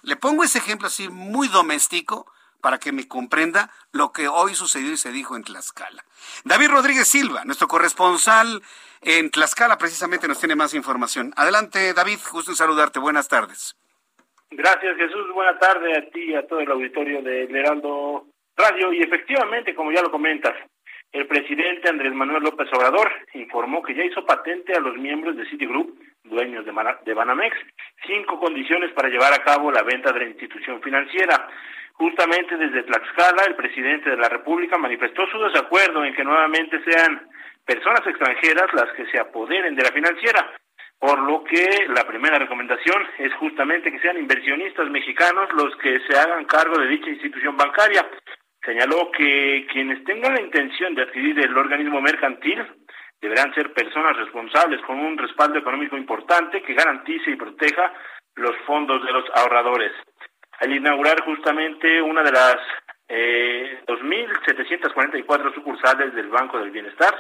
Le pongo ese ejemplo así muy doméstico para que me comprenda lo que hoy sucedió y se dijo en Tlaxcala. David Rodríguez Silva, nuestro corresponsal en Tlaxcala, precisamente nos tiene más información. Adelante, David, justo en saludarte. Buenas tardes. Gracias, Jesús. Buenas tardes a ti y a todo el auditorio de Heraldo Radio. Y efectivamente, como ya lo comentas, el presidente Andrés Manuel López Obrador informó que ya hizo patente a los miembros de Citigroup, dueños de Banamex, cinco condiciones para llevar a cabo la venta de la institución financiera. Justamente desde Tlaxcala, el presidente de la República manifestó su desacuerdo en que nuevamente sean personas extranjeras las que se apoderen de la financiera, por lo que la primera recomendación es justamente que sean inversionistas mexicanos los que se hagan cargo de dicha institución bancaria. Señaló que quienes tengan la intención de adquirir el organismo mercantil deberán ser personas responsables con un respaldo económico importante que garantice y proteja los fondos de los ahorradores al inaugurar justamente una de las eh, 2.744 sucursales del Banco del Bienestar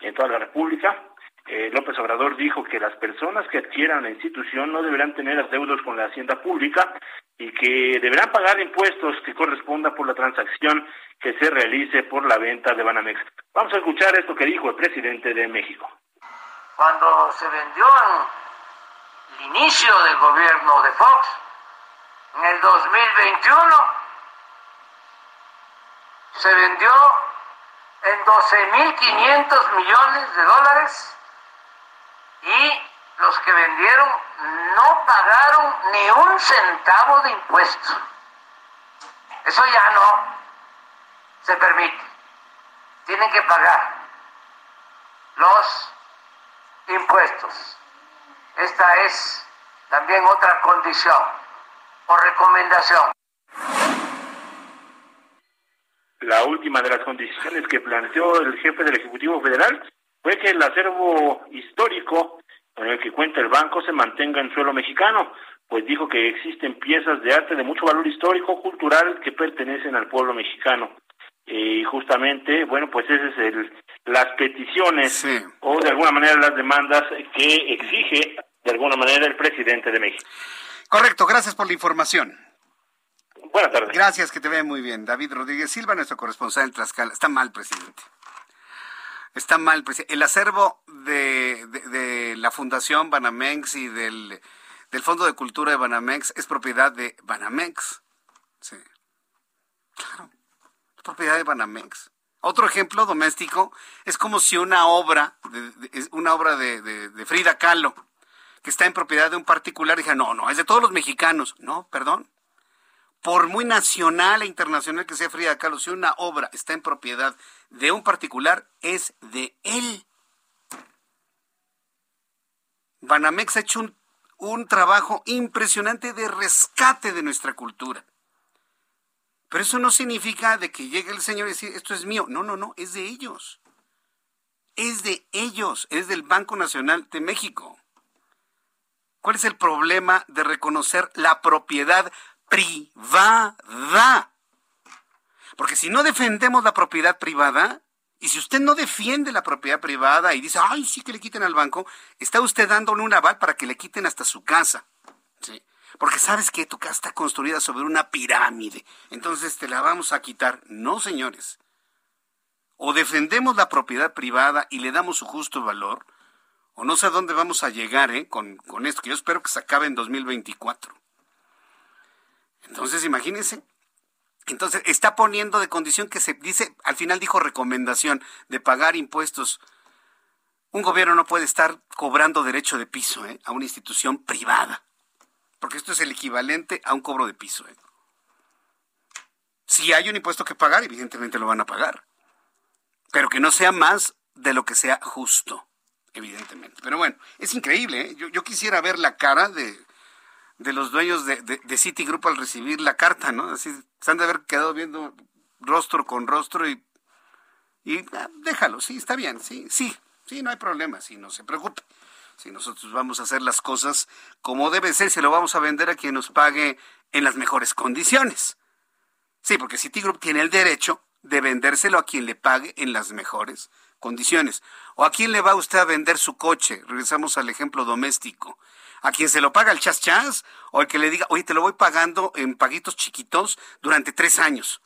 en toda la República. Eh, López Obrador dijo que las personas que adquieran la institución no deberán tener adeudos con la hacienda pública y que deberán pagar impuestos que corresponda por la transacción que se realice por la venta de Banamex. Vamos a escuchar esto que dijo el presidente de México. Cuando se vendió el inicio del gobierno de Fox, en el 2021 se vendió en 12.500 millones de dólares y los que vendieron no pagaron ni un centavo de impuestos. Eso ya no se permite. Tienen que pagar los impuestos. Esta es también otra condición recomendación. La última de las condiciones que planteó el jefe del Ejecutivo Federal fue que el acervo histórico con el que cuenta el banco se mantenga en suelo mexicano, pues dijo que existen piezas de arte de mucho valor histórico, cultural, que pertenecen al pueblo mexicano. Y justamente, bueno, pues esas es el, las peticiones o de alguna manera las demandas que exige de alguna manera el presidente de México. Correcto, gracias por la información. Buenas tardes. Gracias, que te vea muy bien. David Rodríguez Silva, nuestro corresponsal en Tlaxcala. Está mal, presidente. Está mal, presidente. El acervo de, la Fundación Banamex y del, del Fondo de Cultura de Banamex es propiedad de Banamex. Sí. Claro. Es propiedad de Banamex. Otro ejemplo doméstico es como si una obra, de, una obra de, Frida Kahlo, que está en propiedad de un particular, dijera, no, no, es de todos los mexicanos. No, perdón. Por muy nacional e internacional que sea Frida Kahlo, si una obra está en propiedad de un particular, es de él. Banamex ha hecho un, un trabajo impresionante de rescate de nuestra cultura. Pero eso no significa de que llegue el Señor y decir, esto es mío. No, no, no, es de ellos. Es de ellos, es del Banco Nacional de México. ¿Cuál es el problema de reconocer la propiedad privada? Porque si no defendemos la propiedad privada, y si usted no defiende la propiedad privada y dice, ay, sí que le quiten al banco, está usted dándole un aval para que le quiten hasta su casa. ¿sí? porque sabes que tu casa está construida sobre una pirámide, entonces te la vamos a quitar. No, señores. O defendemos la propiedad privada y le damos su justo valor, o no sé a dónde vamos a llegar ¿eh? con, con esto, que yo espero que se acabe en 2024. Entonces, imagínense. Entonces, está poniendo de condición que se dice, al final dijo recomendación de pagar impuestos. Un gobierno no puede estar cobrando derecho de piso ¿eh? a una institución privada porque esto es el equivalente a un cobro de piso. ¿eh? Si hay un impuesto que pagar, evidentemente lo van a pagar, pero que no sea más de lo que sea justo, evidentemente. Pero bueno, es increíble. ¿eh? Yo, quisiera ver la cara de, los dueños de, de, Citigroup al recibir la carta, ¿no? Así se han de haber quedado viendo rostro con rostro y, y ah, déjalo, sí, está bien, sí, sí, sí, no hay problema, sí, no se preocupe si nosotros vamos a hacer las cosas como debe ser, se lo vamos a vender a quien nos pague en las mejores condiciones. Sí, porque Citigroup tiene el derecho de vendérselo a quien le pague en las mejores condiciones. ¿O a quién le va usted a vender su coche? Regresamos al ejemplo doméstico. ¿A quien se lo paga el chas chas? ¿O el que le diga, oye, te lo voy pagando en paguitos chiquitos durante tres años?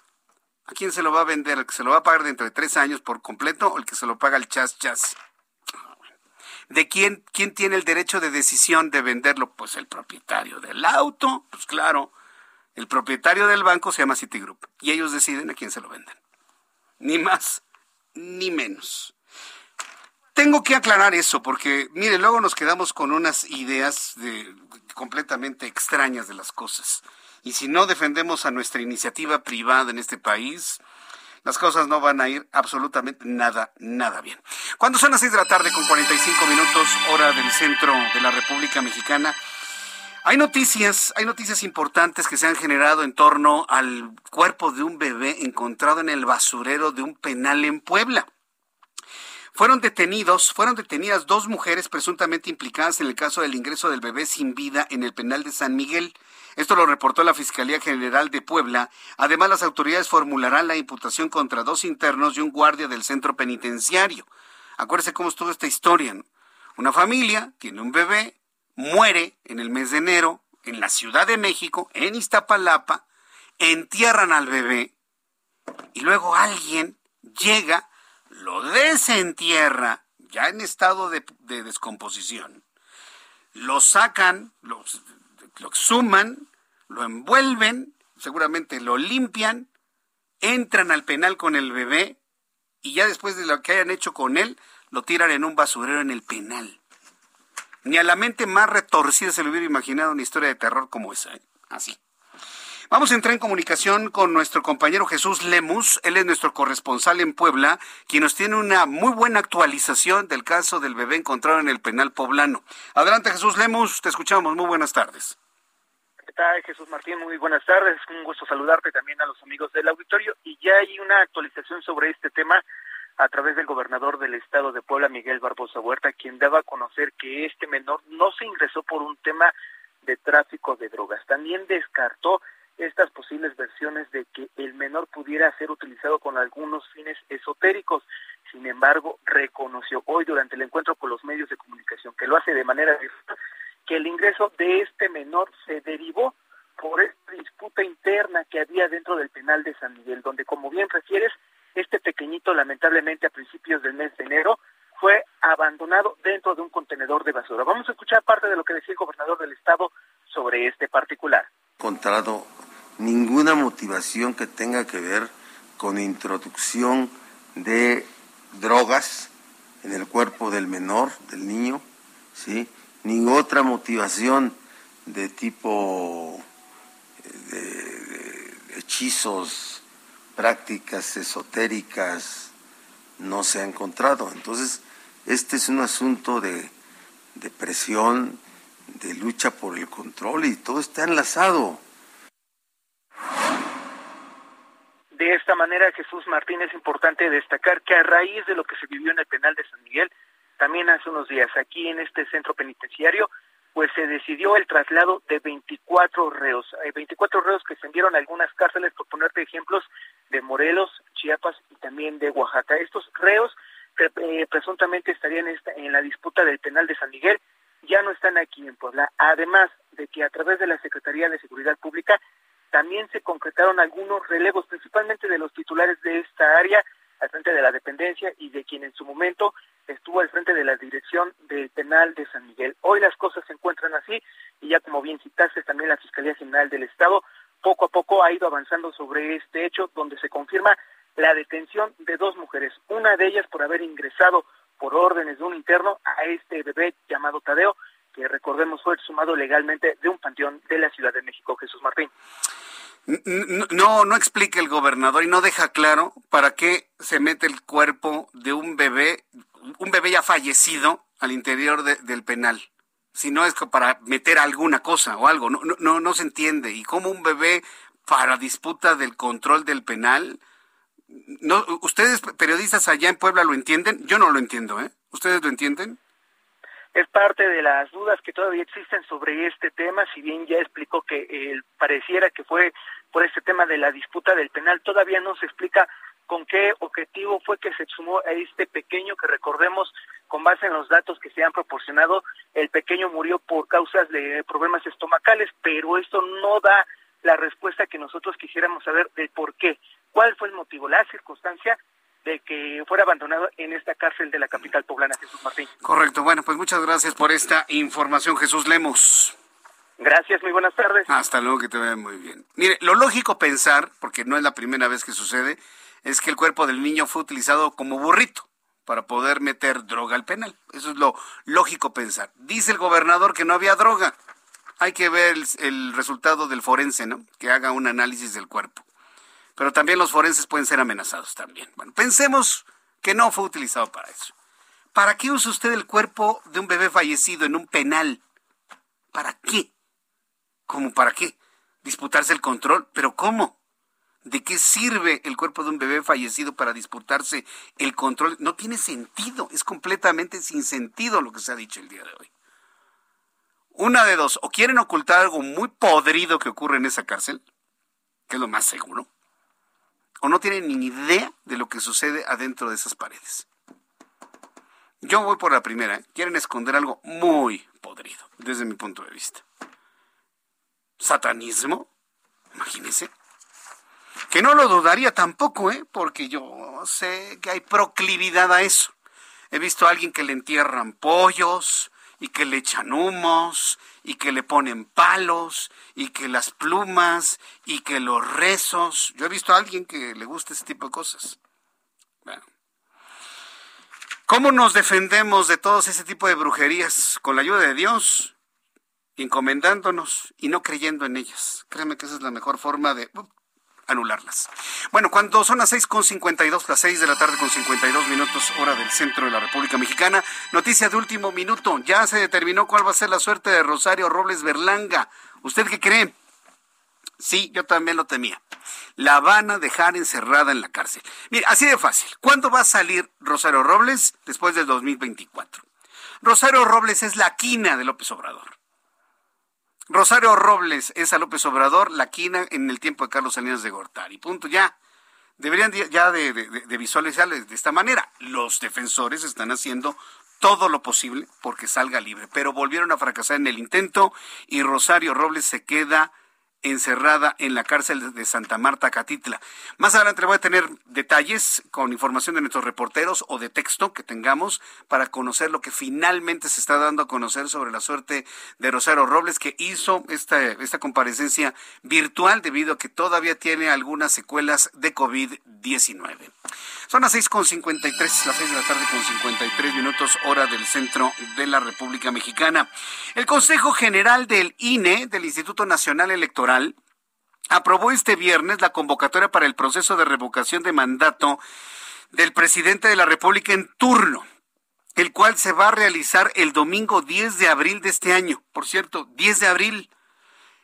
¿A quién se lo va a vender? ¿El que se lo va a pagar dentro de tres años por completo o el que se lo paga el chas chas? ¿De quién, quién tiene el derecho de decisión de venderlo? Pues el propietario del auto, pues claro. El propietario del banco se llama Citigroup y ellos deciden a quién se lo venden. Ni más, ni menos. Tengo que aclarar eso porque, mire, luego nos quedamos con unas ideas de, completamente extrañas de las cosas. Y si no defendemos a nuestra iniciativa privada en este país, las cosas no van a ir absolutamente nada, nada bien. Cuando son las 6 de la tarde con 45 minutos, hora del centro de la República Mexicana, hay noticias, hay noticias importantes que se han generado en torno al cuerpo de un bebé encontrado en el basurero de un penal en Puebla. Fueron detenidos, fueron detenidas dos mujeres presuntamente implicadas en el caso del ingreso del bebé sin vida en el penal de San Miguel. Esto lo reportó la Fiscalía General de Puebla. Además, las autoridades formularán la imputación contra dos internos y un guardia del centro penitenciario. Acuérdese cómo estuvo esta historia. Una familia tiene un bebé, muere en el mes de enero en la Ciudad de México, en Iztapalapa, entierran al bebé y luego alguien llega, lo desentierra, ya en estado de, descomposición, lo sacan, lo exhuman, lo envuelven, seguramente lo limpian, entran al penal con el bebé y ya después de lo que hayan hecho con él, lo tiran en un basurero en el penal. Ni a la mente más retorcida se le hubiera imaginado una historia de terror como esa. ¿eh? Así. Vamos a entrar en comunicación con nuestro compañero Jesús Lemus. Él es nuestro corresponsal en Puebla, quien nos tiene una muy buena actualización del caso del bebé encontrado en el penal poblano. Adelante, Jesús Lemus. Te escuchamos. Muy buenas tardes. Jesús Martín? Muy buenas tardes. Un gusto saludarte también a los amigos del auditorio. Y ya hay una actualización sobre este tema a través del gobernador del estado de Puebla, Miguel Barbosa Huerta, quien daba a conocer que este menor no se ingresó por un tema de tráfico de drogas. También descartó estas posibles versiones de que el menor pudiera ser utilizado con algunos fines esotéricos. Sin embargo, reconoció hoy durante el encuentro con los medios de comunicación que lo hace de manera directa que el ingreso de este menor se derivó por esta disputa interna que había dentro del penal de San Miguel, donde, como bien refieres, este pequeñito, lamentablemente, a principios del mes de enero, fue abandonado dentro de un contenedor de basura. Vamos a escuchar parte de lo que decía el gobernador del estado sobre este particular. Encontrado ninguna motivación que tenga que ver con introducción de drogas en el cuerpo del menor, del niño, ¿sí? ni otra motivación de tipo eh, de, hechizos, prácticas esotéricas, no se ha encontrado. Entonces, este es un asunto de, de presión, de lucha por el control y todo está enlazado. De esta manera, Jesús Martín, es importante destacar que a raíz de lo que se vivió en el penal de San Miguel, también hace unos días aquí en este centro penitenciario, pues se decidió el traslado de 24 reos, Hay 24 reos que se enviaron a algunas cárceles, por ponerte ejemplos, de Morelos, Chiapas y también de Oaxaca. Estos reos eh, presuntamente estarían en la disputa del penal de San Miguel, ya no están aquí en Puebla. Además de que a través de la Secretaría de Seguridad Pública también se concretaron algunos relevos, principalmente de los titulares de esta área, al frente de la dependencia y de quien en su momento estuvo al frente de la dirección del penal de San Miguel. Hoy las cosas se encuentran así y ya como bien citaste también la Fiscalía General del Estado poco a poco ha ido avanzando sobre este hecho donde se confirma la detención de dos mujeres, una de ellas por haber ingresado por órdenes de un interno a este bebé llamado Tadeo, que recordemos fue sumado legalmente de un panteón de la Ciudad de México, Jesús Martín. No, no explica el gobernador y no deja claro para qué se mete el cuerpo de un bebé, un bebé ya fallecido al interior del penal. Si no es para meter alguna cosa o algo, no, no, no se entiende. Y cómo un bebé para disputa del control del penal, no, ustedes periodistas allá en Puebla lo entienden, yo no lo entiendo, ¿eh? ¿Ustedes lo entienden? es parte de las dudas que todavía existen sobre este tema, si bien ya explicó que eh, pareciera que fue por este tema de la disputa del penal, todavía no se explica con qué objetivo fue que se sumó a este pequeño que recordemos con base en los datos que se han proporcionado, el pequeño murió por causas de problemas estomacales, pero esto no da la respuesta que nosotros quisiéramos saber de por qué, cuál fue el motivo, la circunstancia de que fuera abandonado en esta cárcel de la capital poblana, Jesús Martín. Correcto. Bueno, pues muchas gracias por esta información, Jesús Lemos. Gracias, muy buenas tardes. Hasta luego, que te vea muy bien. Mire, lo lógico pensar, porque no es la primera vez que sucede, es que el cuerpo del niño fue utilizado como burrito para poder meter droga al penal. Eso es lo lógico pensar. Dice el gobernador que no había droga. Hay que ver el, resultado del forense, ¿no? Que haga un análisis del cuerpo pero también los forenses pueden ser amenazados también. Bueno, pensemos que no fue utilizado para eso. ¿Para qué usa usted el cuerpo de un bebé fallecido en un penal? ¿Para qué? ¿Cómo para qué? ¿Disputarse el control? ¿Pero cómo? ¿De qué sirve el cuerpo de un bebé fallecido para disputarse el control? No tiene sentido, es completamente sin sentido lo que se ha dicho el día de hoy. Una de dos, o quieren ocultar algo muy podrido que ocurre en esa cárcel, que es lo más seguro, o no tienen ni idea de lo que sucede adentro de esas paredes. Yo voy por la primera. Quieren esconder algo muy podrido, desde mi punto de vista. ¿Satanismo? Imagínense. Que no lo dudaría tampoco, ¿eh? Porque yo sé que hay proclividad a eso. He visto a alguien que le entierran pollos, y que le echan humos y que le ponen palos y que las plumas y que los rezos. Yo he visto a alguien que le gusta ese tipo de cosas. ¿Cómo nos defendemos de todo ese tipo de brujerías? Con la ayuda de Dios, encomendándonos y no creyendo en ellas. Créeme que esa es la mejor forma de anularlas. Bueno, cuando son las 6.52, las 6 de la tarde con 52 minutos, hora del centro de la República Mexicana, noticia de último minuto, ya se determinó cuál va a ser la suerte de Rosario Robles Berlanga. ¿Usted qué cree? Sí, yo también lo temía. La van a dejar encerrada en la cárcel. Mire, así de fácil. ¿Cuándo va a salir Rosario Robles? Después del 2024. Rosario Robles es la quina de López Obrador. Rosario Robles es a López Obrador la quina en el tiempo de Carlos Salinas de Gortari. Punto, ya. Deberían ya de, de, visualizarles de esta manera. Los defensores están haciendo todo lo posible porque salga libre, pero volvieron a fracasar en el intento y Rosario Robles se queda encerrada en la cárcel de Santa Marta, Catitla. Más adelante voy a tener detalles con información de nuestros reporteros o de texto que tengamos para conocer lo que finalmente se está dando a conocer sobre la suerte de Rosario Robles, que hizo esta, esta comparecencia virtual debido a que todavía tiene algunas secuelas de COVID-19. Son las 6.53, las 6 de la tarde con 53 minutos, hora del centro de la República Mexicana. El Consejo General del INE, del Instituto Nacional Electoral, aprobó este viernes la convocatoria para el proceso de revocación de mandato del presidente de la República en turno, el cual se va a realizar el domingo 10 de abril de este año. Por cierto, 10 de abril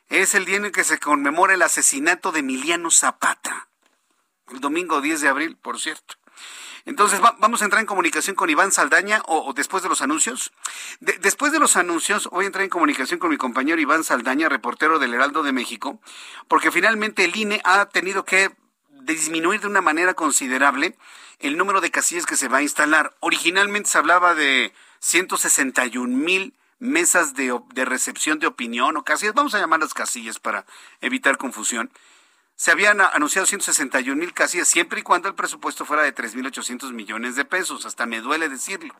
es el día en el que se conmemora el asesinato de Emiliano Zapata. El domingo 10 de abril, por cierto. Entonces, vamos a entrar en comunicación con Iván Saldaña o, después de los anuncios. después de los anuncios, voy a entrar en comunicación con mi compañero Iván Saldaña, reportero del Heraldo de México, porque finalmente el INE ha tenido que disminuir de una manera considerable el número de casillas que se va a instalar. Originalmente se hablaba de 161 mil mesas de, de recepción de opinión o casillas, vamos a llamarlas casillas para evitar confusión se habían anunciado 161 mil casillas, siempre y cuando el presupuesto fuera de 3.800 millones de pesos. Hasta me duele decirlo.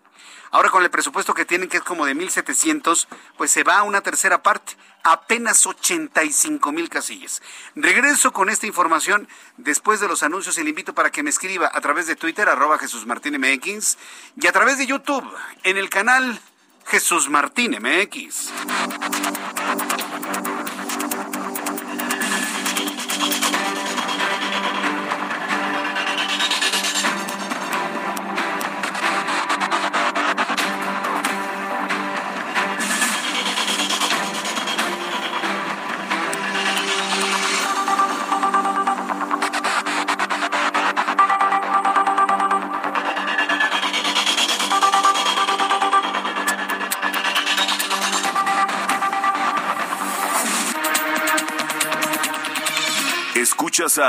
Ahora con el presupuesto que tienen, que es como de 1.700, pues se va a una tercera parte, apenas 85 mil casillas. Regreso con esta información después de los anuncios y le invito para que me escriba a través de Twitter, arroba Jesús Martín MX, y a través de YouTube, en el canal Jesús Martín MX.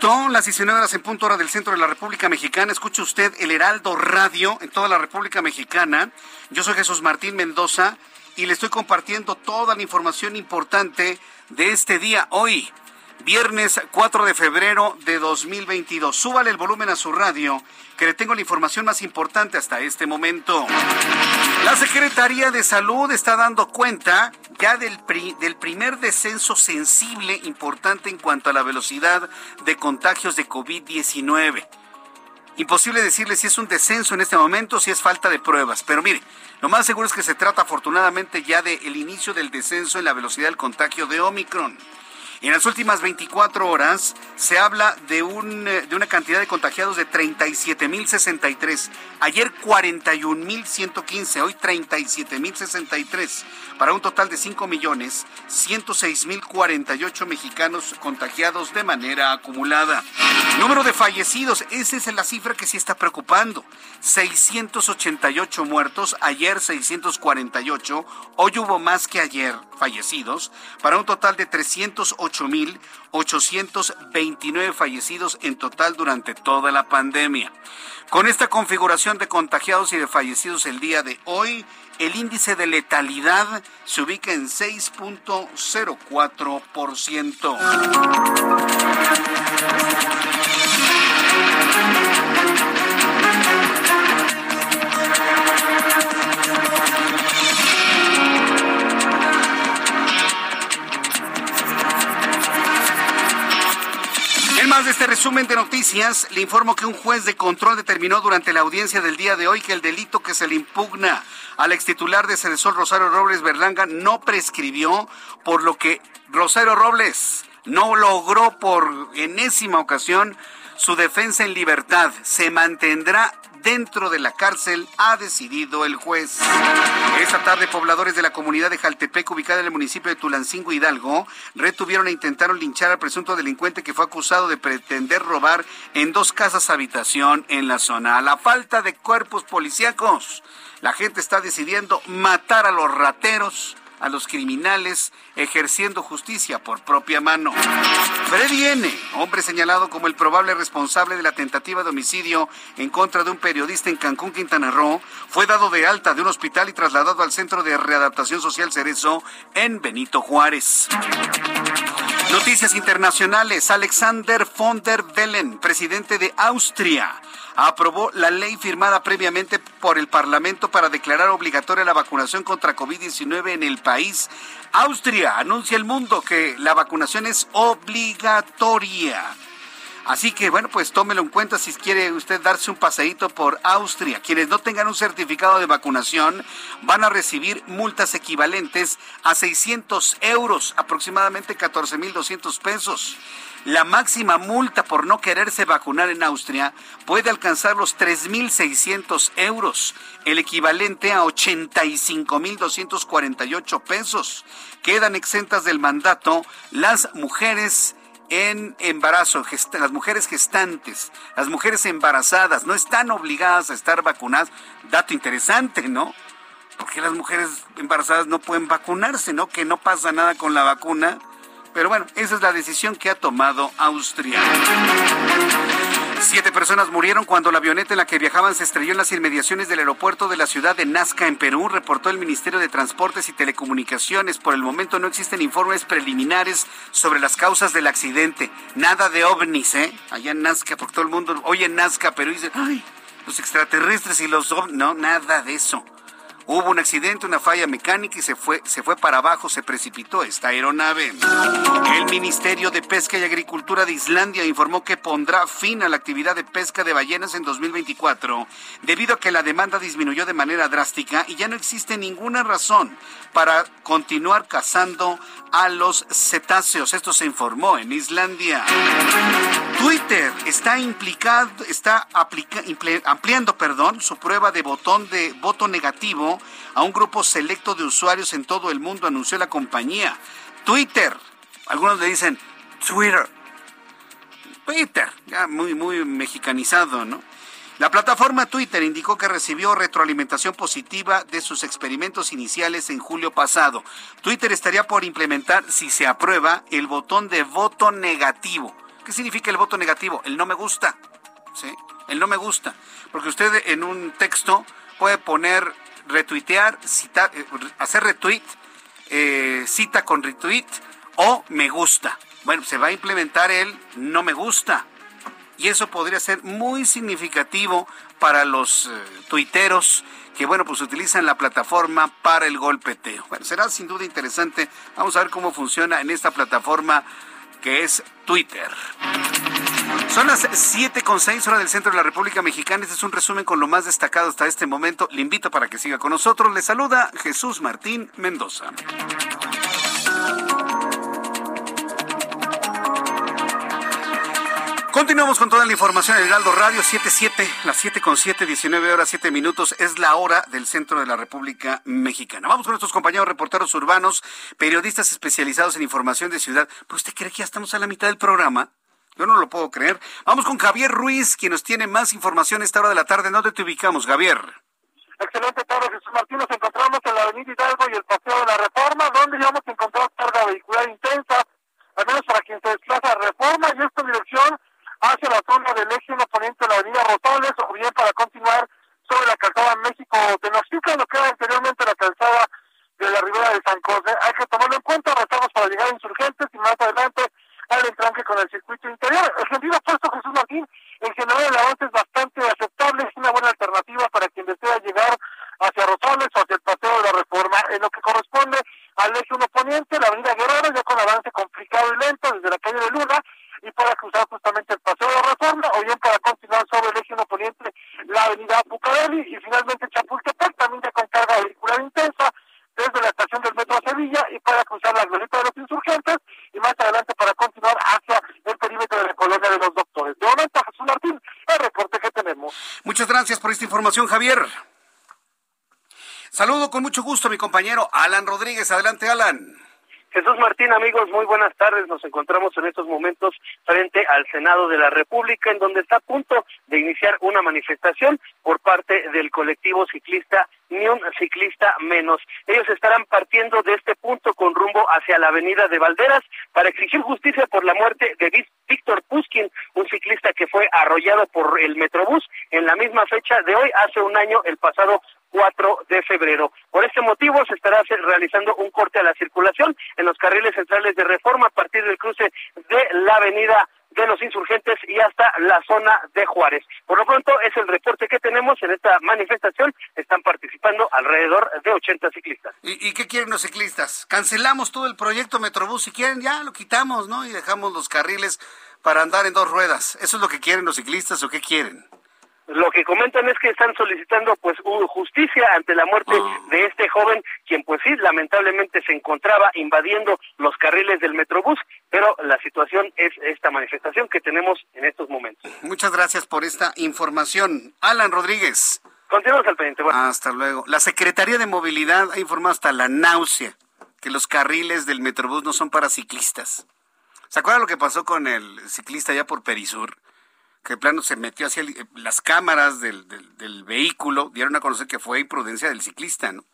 Las 19 horas en punto hora del centro de la República Mexicana. Escucha usted el Heraldo Radio en toda la República Mexicana. Yo soy Jesús Martín Mendoza y le estoy compartiendo toda la información importante de este día hoy, viernes 4 de febrero de 2022. Súbale el volumen a su radio, que le tengo la información más importante hasta este momento. La Secretaría de Salud está dando cuenta ya del, del primer descenso sensible importante en cuanto a la velocidad de contagios de COVID-19. Imposible decirle si es un descenso en este momento si es falta de pruebas. Pero mire, lo más seguro es que se trata afortunadamente ya del inicio del descenso en la velocidad del contagio de Omicron. En las últimas 24 horas se habla de, un, eh, de una cantidad de contagiados de 37.063. Ayer 41.115, hoy 37.063, para un total de 5.106.048 mexicanos contagiados de manera acumulada. Número de fallecidos, esa es la cifra que sí está preocupando. 688 muertos, ayer 648, hoy hubo más que ayer fallecidos, para un total de 308.829 fallecidos en total durante toda la pandemia. Con esta configuración de contagiados y de fallecidos el día de hoy, el índice de letalidad se ubica en 6.04%. este resumen de noticias, le informo que un juez de control determinó durante la audiencia del día de hoy que el delito que se le impugna al extitular de Cedesol Rosario Robles Berlanga no prescribió, por lo que Rosario Robles no logró por enésima ocasión su defensa en libertad. Se mantendrá dentro de la cárcel, ha decidido el juez. Esta tarde, pobladores de la comunidad de Jaltepec, ubicada en el municipio de Tulancingo, Hidalgo, retuvieron e intentaron linchar al presunto delincuente que fue acusado de pretender robar en dos casas habitación en la zona. A la falta de cuerpos policíacos, la gente está decidiendo matar a los rateros a los criminales ejerciendo justicia por propia mano. Freddy N., hombre señalado como el probable responsable de la tentativa de homicidio en contra de un periodista en Cancún, Quintana Roo, fue dado de alta de un hospital y trasladado al Centro de Readaptación Social Cerezo en Benito Juárez. Noticias internacionales. Alexander von der Bellen, presidente de Austria, aprobó la ley firmada previamente por el Parlamento para declarar obligatoria la vacunación contra COVID-19 en el país. Austria anuncia al mundo que la vacunación es obligatoria. Así que bueno, pues tómelo en cuenta si quiere usted darse un paseíto por Austria. Quienes no tengan un certificado de vacunación van a recibir multas equivalentes a 600 euros, aproximadamente 14.200 pesos. La máxima multa por no quererse vacunar en Austria puede alcanzar los 3.600 euros, el equivalente a 85.248 pesos. Quedan exentas del mandato las mujeres en embarazo, las mujeres gestantes, las mujeres embarazadas, no están obligadas a estar vacunadas. Dato interesante, ¿no? Porque las mujeres embarazadas no pueden vacunarse, ¿no? Que no pasa nada con la vacuna pero bueno, esa es la decisión que ha tomado Austria. Siete personas murieron cuando la avioneta en la que viajaban se estrelló en las inmediaciones del aeropuerto de la ciudad de Nazca, en Perú, reportó el Ministerio de Transportes y Telecomunicaciones. Por el momento no existen informes preliminares sobre las causas del accidente. Nada de ovnis, ¿eh? Allá en Nazca, porque todo el mundo oye Nazca, Perú y dice, ay, los extraterrestres y los ovnis. No, nada de eso. Hubo un accidente, una falla mecánica y se fue, se fue para abajo, se precipitó esta aeronave. El Ministerio de Pesca y Agricultura de Islandia informó que pondrá fin a la actividad de pesca de ballenas en 2024 debido a que la demanda disminuyó de manera drástica y ya no existe ninguna razón para continuar cazando a los cetáceos. Esto se informó en Islandia. Twitter está implicado, está ampliando, perdón, su prueba de botón de voto negativo a un grupo selecto de usuarios en todo el mundo, anunció la compañía. Twitter, algunos le dicen Twitter. Twitter, ya muy, muy mexicanizado, ¿no? La plataforma Twitter indicó que recibió retroalimentación positiva de sus experimentos iniciales en julio pasado. Twitter estaría por implementar, si se aprueba, el botón de voto negativo. ¿Qué significa el voto negativo? El no me gusta. ¿Sí? El no me gusta. Porque usted en un texto puede poner retuitear, eh, hacer retweet, eh, cita con retweet o me gusta. Bueno, se va a implementar el no me gusta y eso podría ser muy significativo para los eh, tuiteros que bueno, pues utilizan la plataforma para el golpeteo. Bueno, será sin duda interesante. Vamos a ver cómo funciona en esta plataforma que es Twitter. Son las 7 con 6 horas del centro de la República Mexicana. Este es un resumen con lo más destacado hasta este momento. Le invito para que siga con nosotros. Le saluda Jesús Martín Mendoza. Continuamos con toda la información en Heraldo Radio 77, las 7 con 7, 19 horas 7 minutos, es la hora del centro de la República Mexicana. Vamos con nuestros compañeros reporteros urbanos, periodistas especializados en información de ciudad. ¿Pero usted cree que ya estamos a la mitad del programa? Yo no lo puedo creer. Vamos con Javier Ruiz, quien nos tiene más información a esta hora de la tarde. ¿Dónde te ubicamos, Javier? Excelente tarde, Jesús Martín. Nos encontramos en la Avenida Hidalgo y el Paseo de la Reforma, donde ya hemos encontrado carga vehicular intensa, al menos para quien se desplaza a Reforma, y esta dirección hacia la zona del eje oponente de la avenida Rosales o bien para continuar sobre la calzada México Tenochtitlan, lo que era anteriormente la calzada de la ribera de San José. Hay que tomarlo en cuenta, restamos para llegar a insurgentes y más adelante por el con el circuito interior. El sentido opuesto Jesús Martín, en general el avance es bastante aceptable, es una buena alternativa para quien desea llegar hacia Rosales o hacia el Paseo de la Reforma. En lo que corresponde al eje un poniente la avenida Guerrero, ya con avance complicado y lento desde la calle de Luna, y para cruzar justamente el Paseo de la Reforma, o bien para continuar sobre el eje un poniente la avenida Bucareli, y finalmente Chapultepec, también ya con carga vehicular intensa, desde la estación del metro Sevilla y para cruzar la glorieta de los insurgentes y más adelante para continuar hacia el perímetro de la colonia de los doctores. De momento, Jesús Martín, el reporte que tenemos. Muchas gracias por esta información, Javier. Saludo con mucho gusto a mi compañero Alan Rodríguez. Adelante, Alan. Jesús Martín, amigos, muy buenas tardes. Nos encontramos en estos momentos frente al Senado de la República, en donde está a punto de iniciar una manifestación por parte del colectivo ciclista Ni un ciclista menos. Ellos estarán partiendo de este punto con rumbo hacia la avenida de Valderas para exigir justicia por la muerte de Víctor Puskin, un ciclista que fue arrollado por el Metrobús en la misma fecha de hoy, hace un año, el pasado 4 de febrero. Por este motivo se estará realizando un corte a la circulación en los carriles centrales de reforma a partir del cruce de la avenida de los insurgentes y hasta la zona de Juárez. Por lo pronto es el reporte que tenemos en esta manifestación. Están participando alrededor de 80 ciclistas. ¿Y, ¿Y, qué quieren los ciclistas? Cancelamos todo el proyecto Metrobús. Si quieren ya lo quitamos, ¿no? Y dejamos los carriles para andar en dos ruedas. ¿Eso es lo que quieren los ciclistas o qué quieren? Lo que comentan es que están solicitando pues justicia ante la muerte Ah. de este joven, quien pues sí, lamentablemente se encontraba invadiendo los carriles del Metrobús, pero la situación es esta manifestación que tenemos en estos momentos. Muchas gracias por esta información. Alan Rodríguez. Continuamos al pendiente. Bueno. Hasta luego. La Secretaría de Movilidad ha informado hasta la náusea que los carriles del Metrobús no son para ciclistas. ¿Se acuerdan lo que pasó con el ciclista allá por Perisur? Que de plano se metió hacia el- las cámaras del, del- del vehículo, dieron a conocer que fue imprudencia del ciclista, ¿no?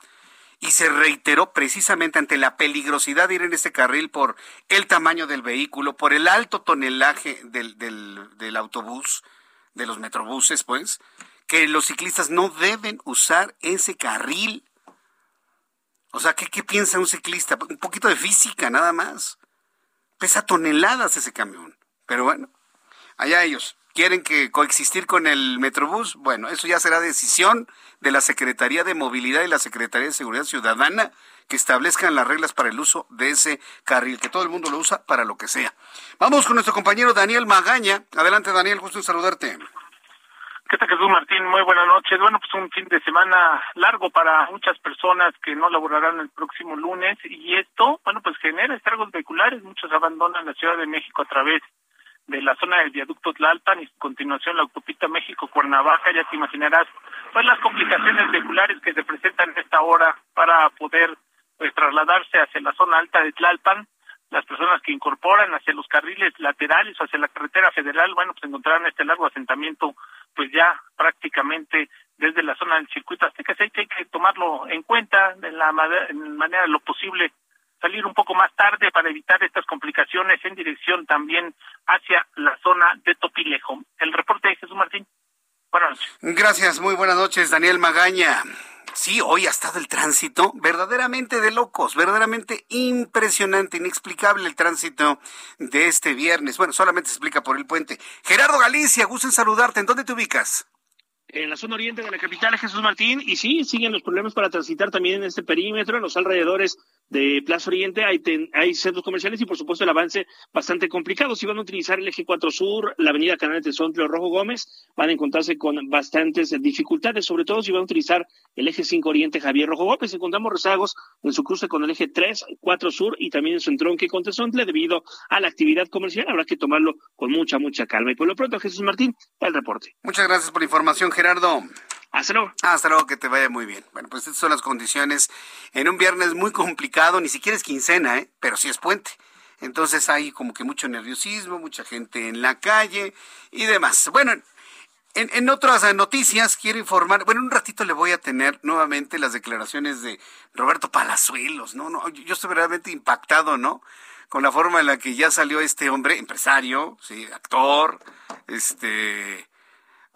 Y se reiteró precisamente ante la peligrosidad de ir en ese carril por el tamaño del vehículo, por el alto tonelaje del, del, del autobús, de los metrobuses, pues, que los ciclistas no deben usar ese carril. O sea, ¿qué, qué piensa un ciclista? Un poquito de física, nada más. Pesa toneladas ese camión. Pero bueno, allá ellos. ¿Quieren que coexistir con el Metrobús? Bueno, eso ya será decisión de la Secretaría de Movilidad y la Secretaría de Seguridad Ciudadana que establezcan las reglas para el uso de ese carril, que todo el mundo lo usa para lo que sea. Vamos con nuestro compañero Daniel Magaña. Adelante, Daniel, gusto en saludarte. ¿Qué tal, Jesús Martín? Muy buenas noches. Bueno, pues un fin de semana largo para muchas personas que no laborarán el próximo lunes y esto, bueno, pues genera estragos vehiculares. Muchos abandonan la Ciudad de México a través la zona del viaducto Tlalpan y continuación la autopista México-Cuernavaca. Ya te imaginarás, pues las complicaciones vehiculares que se presentan en esta hora para poder pues trasladarse hacia la zona alta de Tlalpan las personas que incorporan hacia los carriles laterales hacia la carretera federal, bueno, pues encontrarán este largo asentamiento, pues ya prácticamente desde la zona del circuito así que hay que tomarlo en cuenta de la manera de lo posible, salir un poco más tarde para evitar estas complicaciones en dirección también hacia la zona de Topilejo. El reporte de Jesús Martín. Buenas noches. Gracias, muy buenas noches, Daniel Magaña. Sí, hoy ha estado el tránsito verdaderamente de locos, verdaderamente impresionante, inexplicable el tránsito de este viernes. Bueno, solamente se explica por el puente. Gerardo Galicia, gusto en saludarte. ¿En dónde te ubicas? En la zona oriente de la capital, Jesús Martín, y sí, siguen los problemas para transitar también en este perímetro, en los alrededores de Plaza Oriente, hay, ten- hay centros comerciales y por supuesto el avance bastante complicado. Si van a utilizar el eje 4 Sur, la avenida Canal de Sontlio Rojo Gómez, van a encontrarse con bastantes dificultades, sobre todo si van a utilizar el eje 5 Oriente Javier Rojo Gómez. Encontramos rezagos en su cruce con el eje 3, 4 Sur y también en su entronque con Tezontle debido a la actividad comercial. Habrá que tomarlo con mucha, mucha calma. Y por lo pronto, Jesús Martín, el reporte. Muchas gracias por la información, Gerardo. Hasta luego. Hasta luego, que te vaya muy bien. Bueno, pues estas son las condiciones en un viernes muy complicado, ni siquiera es quincena, ¿eh? pero sí es puente. Entonces hay como que mucho nerviosismo, mucha gente en la calle y demás. Bueno, en, en otras noticias quiero informar, bueno, un ratito le voy a tener nuevamente las declaraciones de Roberto Palazuelos, ¿no? no yo estoy verdaderamente impactado, ¿no? Con la forma en la que ya salió este hombre, empresario, sí, actor, este...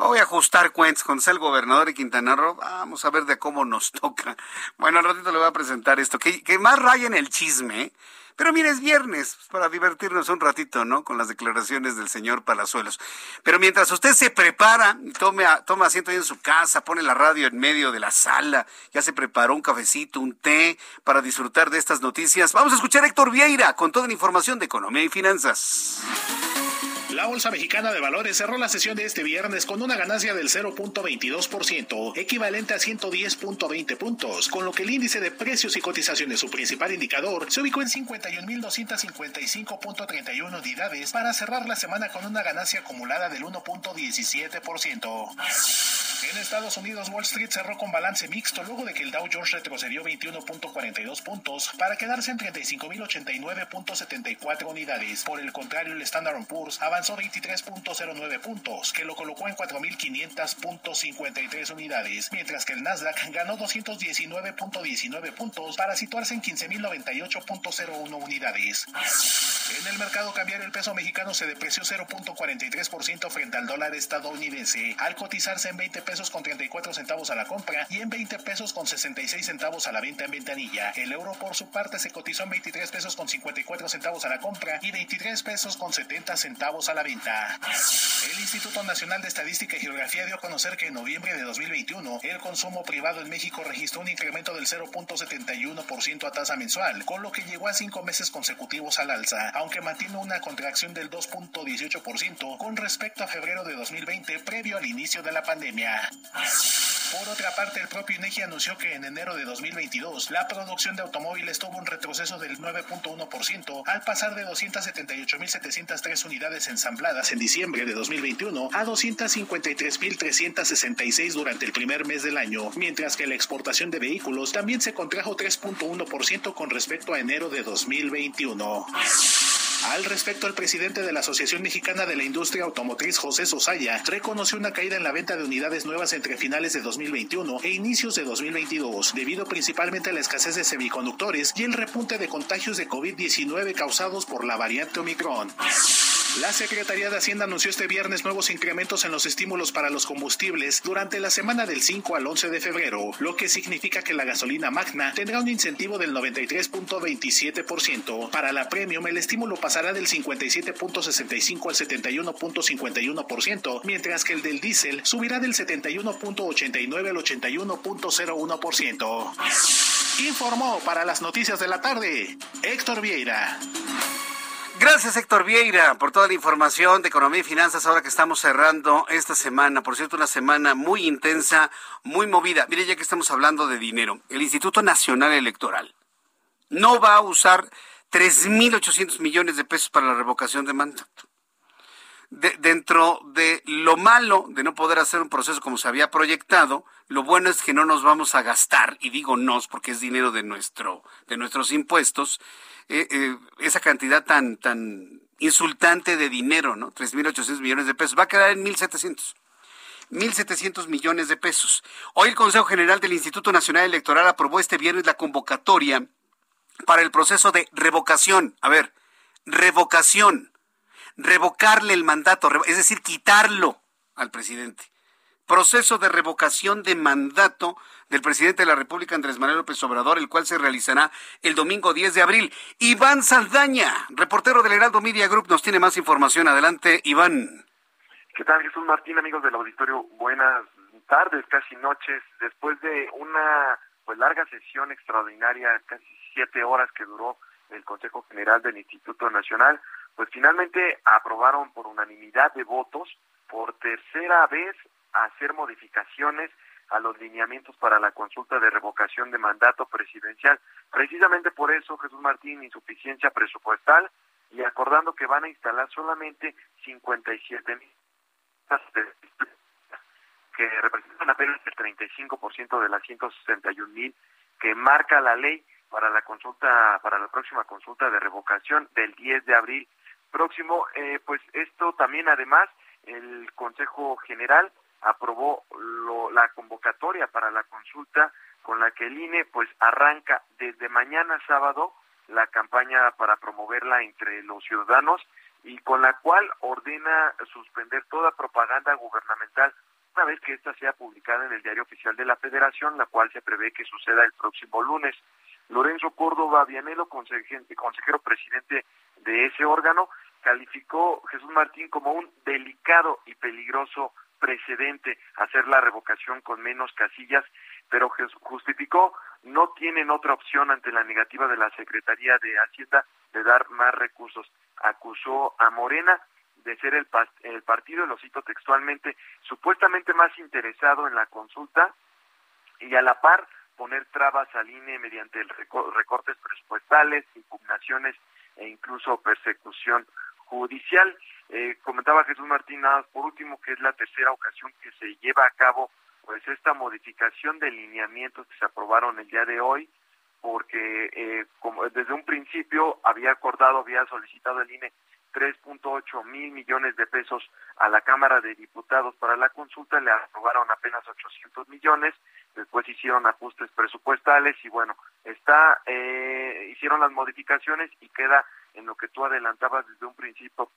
Voy a ajustar cuentas sea el gobernador de Quintana Roo. Vamos a ver de cómo nos toca. Bueno, al ratito le voy a presentar esto. Que, más raya en el chisme. Pero mire, es viernes, pues, para divertirnos un ratito, ¿no? Con las declaraciones del señor Palazuelos. Pero mientras usted se prepara y tome, a- toma asiento ahí en su casa, pone la radio en medio de la sala, ya se preparó un cafecito, un té para disfrutar de estas noticias. Vamos a escuchar a Héctor Vieira con toda la información de economía y finanzas. La Bolsa Mexicana de Valores cerró la sesión de este viernes con una ganancia del 0.22%, equivalente a 110.20 puntos, con lo que el índice de precios y cotizaciones, su principal indicador, se ubicó en 51.255.31 unidades para cerrar la semana con una ganancia acumulada del 1.17%. En Estados Unidos, Wall Street cerró con balance mixto luego de que el Dow Jones retrocedió 21.42 puntos para quedarse en 35.089.74 unidades. Por el contrario, el Standard Poor's avanzó 23.09 puntos, que lo colocó en 4.500.53 unidades, mientras que el Nasdaq ganó 219.19 puntos para situarse en 15.098.01 unidades. En el mercado cambiario, el peso mexicano se depreció 0.43% frente al dólar estadounidense, al cotizarse en 20 pesos con 34 centavos a la compra y en 20 pesos con 66 centavos a la venta en ventanilla. El euro por su parte se cotizó en 23 pesos con 54 centavos a la compra y 23 pesos con 70 centavos a la venta. El Instituto Nacional de Estadística y Geografía dio a conocer que en noviembre de 2021 el consumo privado en México registró un incremento del 0.71% a tasa mensual, con lo que llegó a cinco meses consecutivos al alza, aunque mantiene una contracción del 2.18% con respecto a febrero de 2020 previo al inicio de la pandemia. Por otra parte, el propio INEGI anunció que en enero de 2022 la producción de automóviles tuvo un retroceso del 9.1% al pasar de 278.703 unidades ensambladas en diciembre de 2021 a 253.366 durante el primer mes del año, mientras que la exportación de vehículos también se contrajo 3.1% con respecto a enero de 2021. Al respecto, el presidente de la Asociación Mexicana de la Industria Automotriz, José Sosaya, reconoció una caída en la venta de unidades nuevas entre finales de 2021 e inicios de 2022, debido principalmente a la escasez de semiconductores y el repunte de contagios de COVID-19 causados por la variante Omicron. La Secretaría de Hacienda anunció este viernes nuevos incrementos en los estímulos para los combustibles durante la semana del 5 al 11 de febrero, lo que significa que la gasolina magna tendrá un incentivo del 93.27%. Para la premium, el estímulo pasará del 57.65 al 71.51%, mientras que el del diésel subirá del 71.89 al 81.01%. Informó para las noticias de la tarde Héctor Vieira. Gracias, Héctor Vieira, por toda la información de economía y finanzas ahora que estamos cerrando esta semana. Por cierto, una semana muy intensa, muy movida. Mire, ya que estamos hablando de dinero, el Instituto Nacional Electoral no va a usar 3.800 millones de pesos para la revocación de mandato. dentro de lo malo de no poder hacer un proceso como se había proyectado, lo bueno es que no nos vamos a gastar, y digo nos porque es dinero de, nuestro, de nuestros impuestos, eh, eh, esa cantidad tan, tan insultante de dinero, ¿no? 3.800 millones de pesos. Va a quedar en 1.700. 1.700 millones de pesos. Hoy el Consejo General del Instituto Nacional Electoral aprobó este viernes la convocatoria para el proceso de revocación. A ver, revocación. Revocarle el mandato, es decir, quitarlo al presidente. Proceso de revocación de mandato del presidente de la República, Andrés Manuel López Obrador, el cual se realizará el domingo 10 de abril. Iván Saldaña, reportero del Heraldo Media Group, nos tiene más información. Adelante, Iván. ¿Qué tal, Jesús Martín, amigos del auditorio? Buenas tardes, casi noches. Después de una pues larga sesión extraordinaria, casi siete horas que duró el Consejo General del Instituto Nacional, pues finalmente aprobaron por unanimidad de votos por tercera vez hacer modificaciones a los lineamientos para la consulta de revocación de mandato presidencial. Precisamente por eso, Jesús Martín, insuficiencia presupuestal y acordando que van a instalar solamente 57 mil que representan apenas el 35% de las 161 mil que marca la ley para la consulta, para la próxima consulta de revocación del 10 de abril próximo. Eh, pues esto también, además, el Consejo General aprobó la convocatoria para la consulta con la que el INE pues arranca desde mañana sábado la campaña para promoverla entre los ciudadanos y con la cual ordena suspender toda propaganda gubernamental una vez que ésta sea publicada en el diario oficial de la Federación, la cual se prevé que suceda el próximo lunes. Lorenzo Córdoba Vianelo, consejero presidente de ese órgano, calificó Jesús Martín como un delicado y peligroso precedente hacer la revocación con menos casillas, pero justificó no tienen otra opción ante la negativa de la Secretaría de Hacienda de dar más recursos. Acusó a Morena de ser el, el partido, lo cito textualmente, supuestamente más interesado en la consulta y a la par poner trabas al INE mediante recortes presupuestales, impugnaciones e incluso persecución judicial. Eh, comentaba Jesús Martín, nada por último, que es la tercera ocasión que se lleva a cabo pues esta modificación de lineamientos que se aprobaron el día de hoy, porque eh, como desde un principio había acordado, había solicitado el INE 3.8 mil millones de pesos a la Cámara de Diputados para la consulta, le aprobaron apenas 800 millones, después hicieron ajustes presupuestales y bueno, está, eh, hicieron las modificaciones y queda en lo que tú adelantabas desde un principio,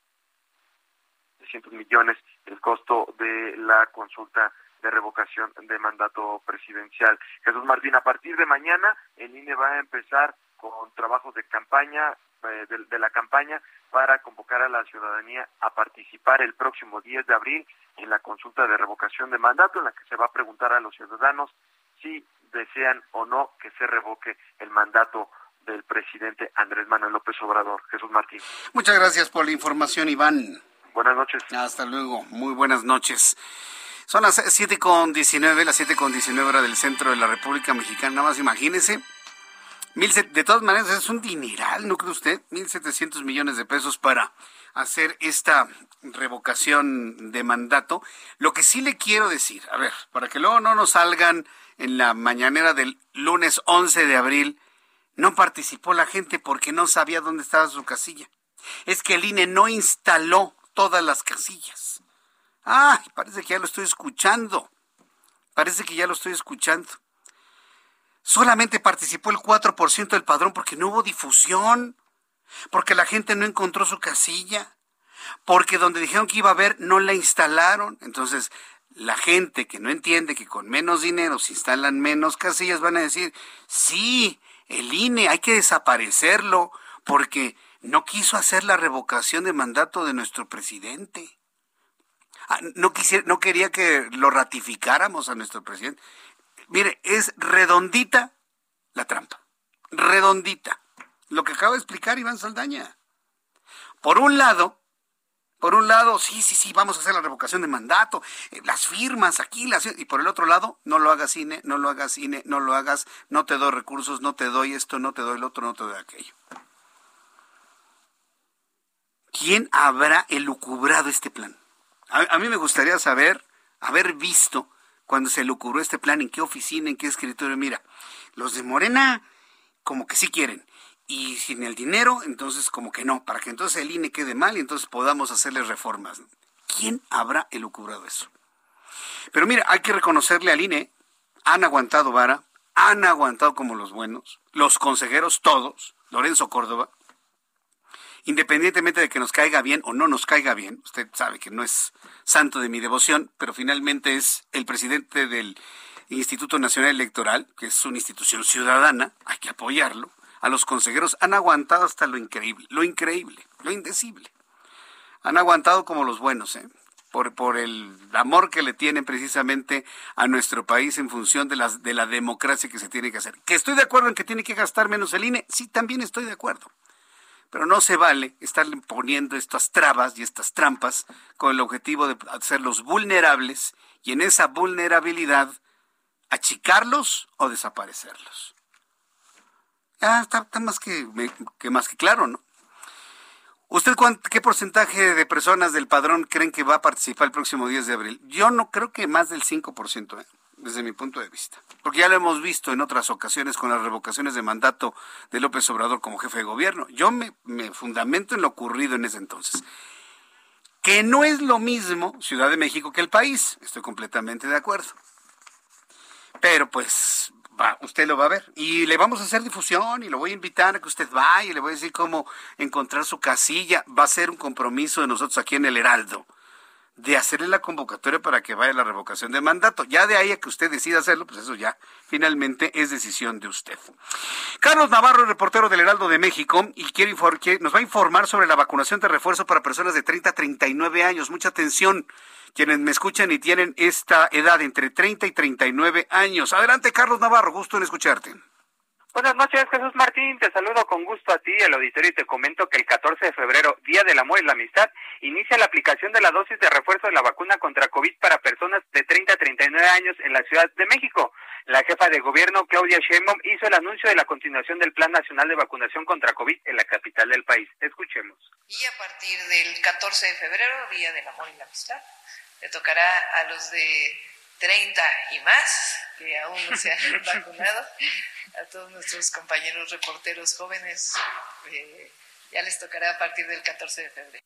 300 millones el costo de la consulta de revocación de mandato presidencial. Jesús Martín, a partir de mañana el INE va a empezar con trabajos de campaña, eh, de, la campaña para convocar a la ciudadanía a participar el próximo 10 de abril en la consulta de revocación de mandato, en la que se va a preguntar a los ciudadanos si desean o no que se revoque el mandato del presidente Andrés Manuel López Obrador. Jesús Martín. Muchas gracias por la información, Iván. Buenas noches. Hasta luego. Muy buenas noches. Son las siete con diecinueve, las siete con diecinueve hora del centro de la República Mexicana. Nada más imagínese. Mil de todas maneras, es un dineral, ¿no cree usted? Mil setecientos millones de pesos para hacer esta revocación de mandato. Lo que sí le quiero decir, a ver, para que luego no nos salgan en la mañanera del lunes 11 de abril, no participó la gente porque no sabía dónde estaba su casilla. Es que el INE no instaló todas las casillas. Ay, parece que ya lo estoy escuchando. Parece que ya lo estoy escuchando. Solamente participó el 4% del padrón porque no hubo difusión, porque la gente no encontró su casilla, porque donde dijeron que iba a haber no la instalaron. Entonces, la gente que no entiende que con menos dinero se instalan menos casillas van a decir, sí, el INE hay que desaparecerlo porque no quiso hacer la revocación de mandato de nuestro presidente. Ah, no, no quería que lo ratificáramos a nuestro presidente. Mire, es redondita la trampa. Redondita. Lo que acaba de explicar Iván Saldaña. Por un lado, por un lado, sí, sí, sí, vamos a hacer la revocación de mandato, eh, las firmas aquí, las y por el otro lado, no lo hagas cine, no lo hagas cine, no lo hagas, no te doy recursos, no te doy esto, no te doy el otro, no te doy aquello. ¿Quién habrá elucubrado este plan? A, mí me gustaría saber, haber visto cuando se elucubró este plan, en qué oficina, en qué escritorio. Mira, los de Morena como que sí quieren y sin el dinero, entonces como que no, para que entonces el INE quede mal y entonces podamos hacerle reformas. ¿Quién habrá elucubrado eso? Pero mira, hay que reconocerle al INE, han aguantado vara, han aguantado como los buenos, los consejeros todos, Lorenzo Córdoba, independientemente de que nos caiga bien o no nos caiga bien, usted sabe que no es santo de mi devoción, pero finalmente es el presidente del Instituto Nacional Electoral, que es una institución ciudadana, hay que apoyarlo, a los consejeros han aguantado hasta lo increíble, lo increíble, lo indecible. Han aguantado como los buenos, ¿eh? Por, el amor que le tienen precisamente a nuestro país en función de, las, de la democracia que se tiene que hacer. ¿Que estoy de acuerdo en que tiene que gastar menos el INE? Sí, también estoy de acuerdo. Pero no se vale estar poniendo estas trabas y estas trampas con el objetivo de hacerlos vulnerables y en esa vulnerabilidad achicarlos o desaparecerlos. Ah, está, más que, más que claro, ¿no? ¿Usted qué porcentaje de personas del padrón creen que va a participar el próximo 10 de abril? Yo no creo que más del 5%, ¿eh? desde mi punto de vista. Porque ya lo hemos visto en otras ocasiones con las revocaciones de mandato de López Obrador como jefe de gobierno. Yo me, me fundamento en lo ocurrido en ese entonces. Que no es lo mismo Ciudad de México que el país. Estoy completamente de acuerdo. Pero pues usted lo va a ver. Y le vamos a hacer difusión y lo voy a invitar a que usted vaya y le voy a decir cómo encontrar su casilla. Va a ser un compromiso de nosotros aquí en el Heraldo de hacerle la convocatoria para que vaya la revocación de mandato. Ya de ahí a que usted decida hacerlo, pues eso ya finalmente es decisión de usted. Carlos Navarro, reportero del Heraldo de México, y quiere que nos va a informar sobre la vacunación de refuerzo para personas de 30 a 39 años. Mucha atención quienes me escuchan y tienen esta edad entre 30 y 39 años. Adelante, Carlos Navarro, gusto en escucharte. Buenas noches, Jesús Martín. Te saludo con gusto a ti, el auditorio, y te comento que el 14 de febrero, Día del Amor y la Amistad, inicia la aplicación de la dosis de refuerzo de la vacuna contra COVID para personas de 30 a 39 años en la Ciudad de México. La jefa de gobierno, Claudia Sheinbaum, hizo el anuncio de la continuación del Plan Nacional de Vacunación contra COVID en la capital del país. Escuchemos. Y a partir del 14 de febrero, Día del Amor y la Amistad, le tocará a los de 30 y más, que aún no se han vacunado, a todos nuestros compañeros reporteros jóvenes, eh, ya les tocará a partir del 14 de febrero.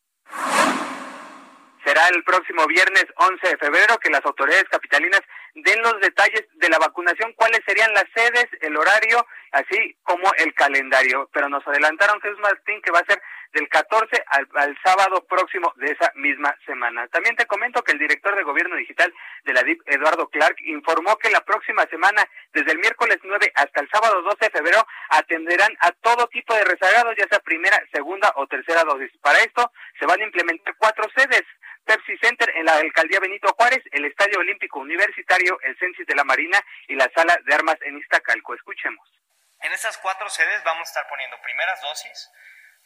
Será el próximo viernes 11 de febrero que las autoridades capitalinas den los detalles de la vacunación, cuáles serían las sedes, el horario, así como el calendario. Pero nos adelantaron, Jesús Martín, que va a ser del 14 al, sábado próximo de esa misma semana. También te comento que el director de Gobierno Digital de la DIP, Eduardo Clark, informó que la próxima semana, desde el miércoles 9 hasta el sábado 12 de febrero, atenderán a todo tipo de rezagados, ya sea primera, segunda o tercera dosis. Para esto se van a implementar cuatro sedes. Pepsi Center en la alcaldía Benito Juárez, el Estadio Olímpico Universitario, el Censis de la Marina y la Sala de Armas en Iztacalco. Escuchemos. En estas cuatro sedes vamos a estar poniendo primeras dosis,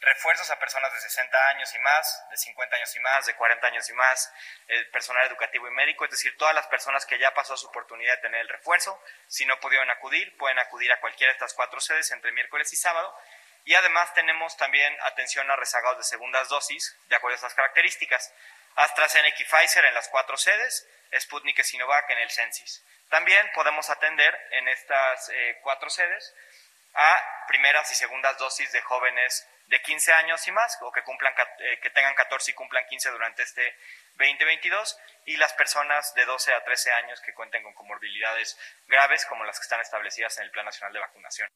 refuerzos a personas de 60 años y más, de 50 años y más, de 40 años y más, el personal educativo y médico, es decir, todas las personas que ya pasó su oportunidad de tener el refuerzo, si no pudieron acudir, pueden acudir a cualquiera de estas cuatro sedes entre miércoles y sábado. Y además tenemos también atención a rezagados de segundas dosis, de acuerdo a estas características. AstraZeneca y Pfizer en las cuatro sedes, Sputnik y Sinovac en el Censis. También podemos atender en estas eh, cuatro sedes a primeras y segundas dosis de jóvenes de 15 años y más, o que, cumplan, eh, que tengan 14 y cumplan 15 durante este 2022, y las personas de 12 a 13 años que cuenten con comorbilidades graves, como las que están establecidas en el Plan Nacional de Vacunación.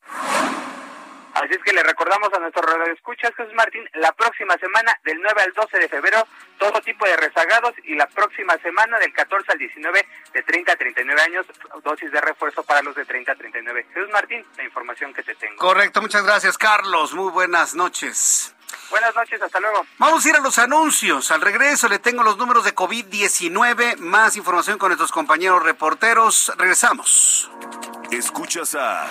Así es que le recordamos a nuestro radio escuchas, Jesús Martín, la próxima semana del 9 al 12 de febrero, todo tipo de rezagados y la próxima semana del 14 al 19 de 30 a 39 años, dosis de refuerzo para los de 30 a 39. Jesús Martín, la información que te tengo. Correcto, muchas gracias, Carlos. Muy buenas noches. Buenas noches, hasta luego. Vamos a ir a los anuncios. Al regreso le tengo los números de COVID-19, más información con nuestros compañeros reporteros. Regresamos. Escuchas a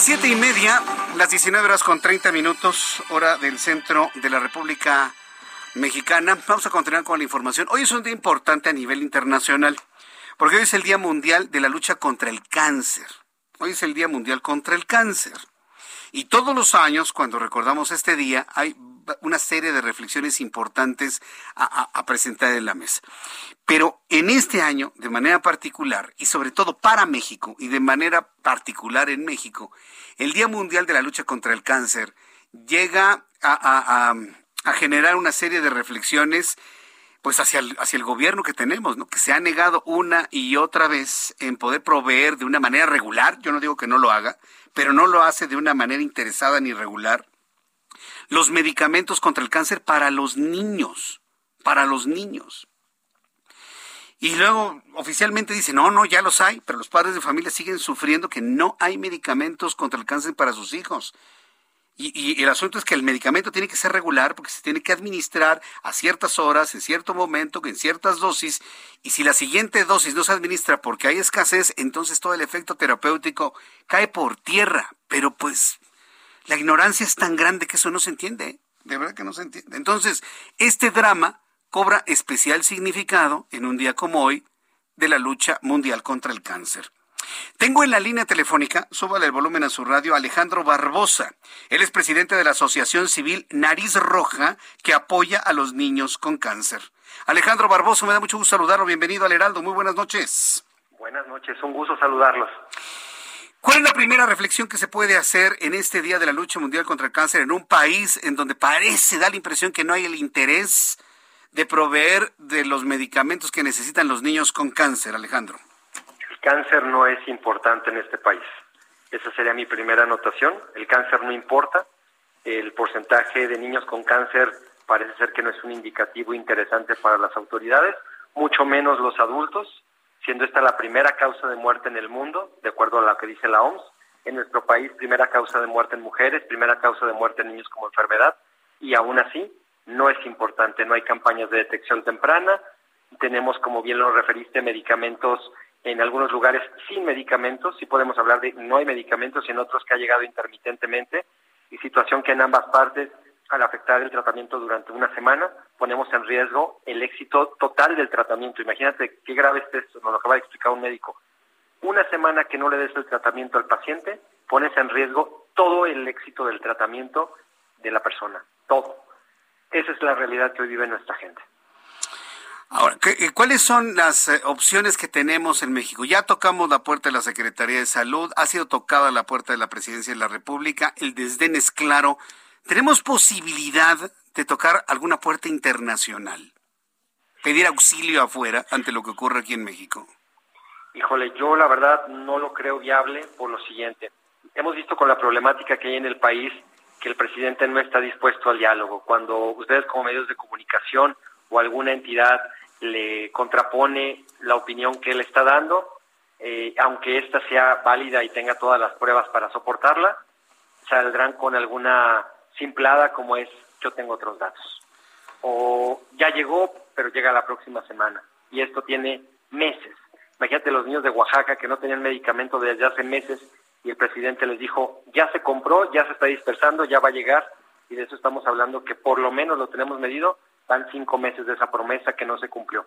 Siete y media, las 19 horas con 30 minutos, hora del centro de la República Mexicana. Vamos a continuar con la información. Hoy es un día importante a nivel internacional, porque hoy es el Día Mundial de la Lucha contra el Cáncer. Hoy es el Día Mundial contra el Cáncer. Y todos los años, cuando recordamos este día, hay una serie de reflexiones importantes a, presentar en la mesa. Pero en este año, de manera particular, y sobre todo para México, y de manera particular en México, el Día Mundial de la Lucha contra el Cáncer llega a, generar una serie de reflexiones pues hacia el, hacia el gobierno que tenemos. Que se ha negado una y otra vez en poder proveer de una manera regular, yo no digo que no lo haga, pero no lo hace de una manera interesada ni regular, los medicamentos contra el cáncer para los niños, para los niños. Y luego oficialmente dice, no, no, ya los hay, pero los padres de familia siguen sufriendo que no hay medicamentos contra el cáncer para sus hijos. Y, el asunto es que el medicamento tiene que ser regular porque se tiene que administrar a ciertas horas, en cierto momento, en ciertas dosis. Y si la siguiente dosis no se administra porque hay escasez, entonces todo el efecto terapéutico cae por tierra. Pero pues la ignorancia es tan grande que eso no se entiende. De verdad que no se entiende. Entonces, este drama cobra especial significado en un día como hoy de la lucha mundial contra el cáncer. Tengo en la línea telefónica, súbale el volumen a su radio, Alejandro Barbosa. Él es presidente de la Asociación Civil Nariz Roja, que apoya a los niños con cáncer. Alejandro Barbosa, me da mucho gusto saludarlo. Bienvenido al Heraldo. Muy buenas noches. Buenas noches, un gusto saludarlos. ¿Cuál es la primera reflexión que se puede hacer en este Día de la Lucha Mundial contra el Cáncer en un país en donde parece, da la impresión que no hay el interés de proveer de los medicamentos que necesitan los niños con cáncer, Alejandro? El cáncer no es importante en este país. Esa sería mi primera anotación. El cáncer no importa. El porcentaje de niños con cáncer parece ser que no es un indicativo interesante para las autoridades, mucho menos los adultos siendo esta la primera causa de muerte en el mundo, de acuerdo a lo que dice la OMS. En nuestro país, primera causa de muerte en mujeres, primera causa de muerte en niños como enfermedad, y aún así no es importante, no hay campañas de detección temprana, tenemos, como bien lo referiste, medicamentos en algunos lugares sin medicamentos, sí podemos hablar de no hay medicamentos y en otros que ha llegado intermitentemente, y situación que en ambas partes al afectar el tratamiento durante una semana, ponemos en riesgo el éxito total del tratamiento. Imagínate qué grave es esto, nos lo acaba de explicar un médico. Una semana que no le des el tratamiento al paciente, pones en riesgo todo el éxito del tratamiento de la persona, todo. Esa es la realidad que hoy vive nuestra gente. Ahora, eh, ¿cuáles son las eh, opciones que tenemos en México? Ya tocamos la puerta de la Secretaría de Salud, ha sido tocada la puerta de la Presidencia de la República, el desdén es claro ¿Tenemos posibilidad de tocar alguna puerta internacional? ¿Pedir auxilio afuera ante lo que ocurre aquí en México? Híjole, yo la verdad no lo creo viable por lo siguiente. Hemos visto con la problemática que hay en el país que el presidente no está dispuesto al diálogo. Cuando ustedes como medios de comunicación o alguna entidad le contrapone la opinión que él está dando, eh, aunque ésta sea válida y tenga todas las pruebas para soportarla, saldrán con alguna simplada como es yo tengo otros datos. O ya llegó, pero llega la próxima semana. Y esto tiene meses. Imagínate los niños de Oaxaca que no tenían medicamento desde hace meses y el presidente les dijo, ya se compró, ya se está dispersando, ya va a llegar. Y de eso estamos hablando que por lo menos lo tenemos medido, van cinco meses de esa promesa que no se cumplió.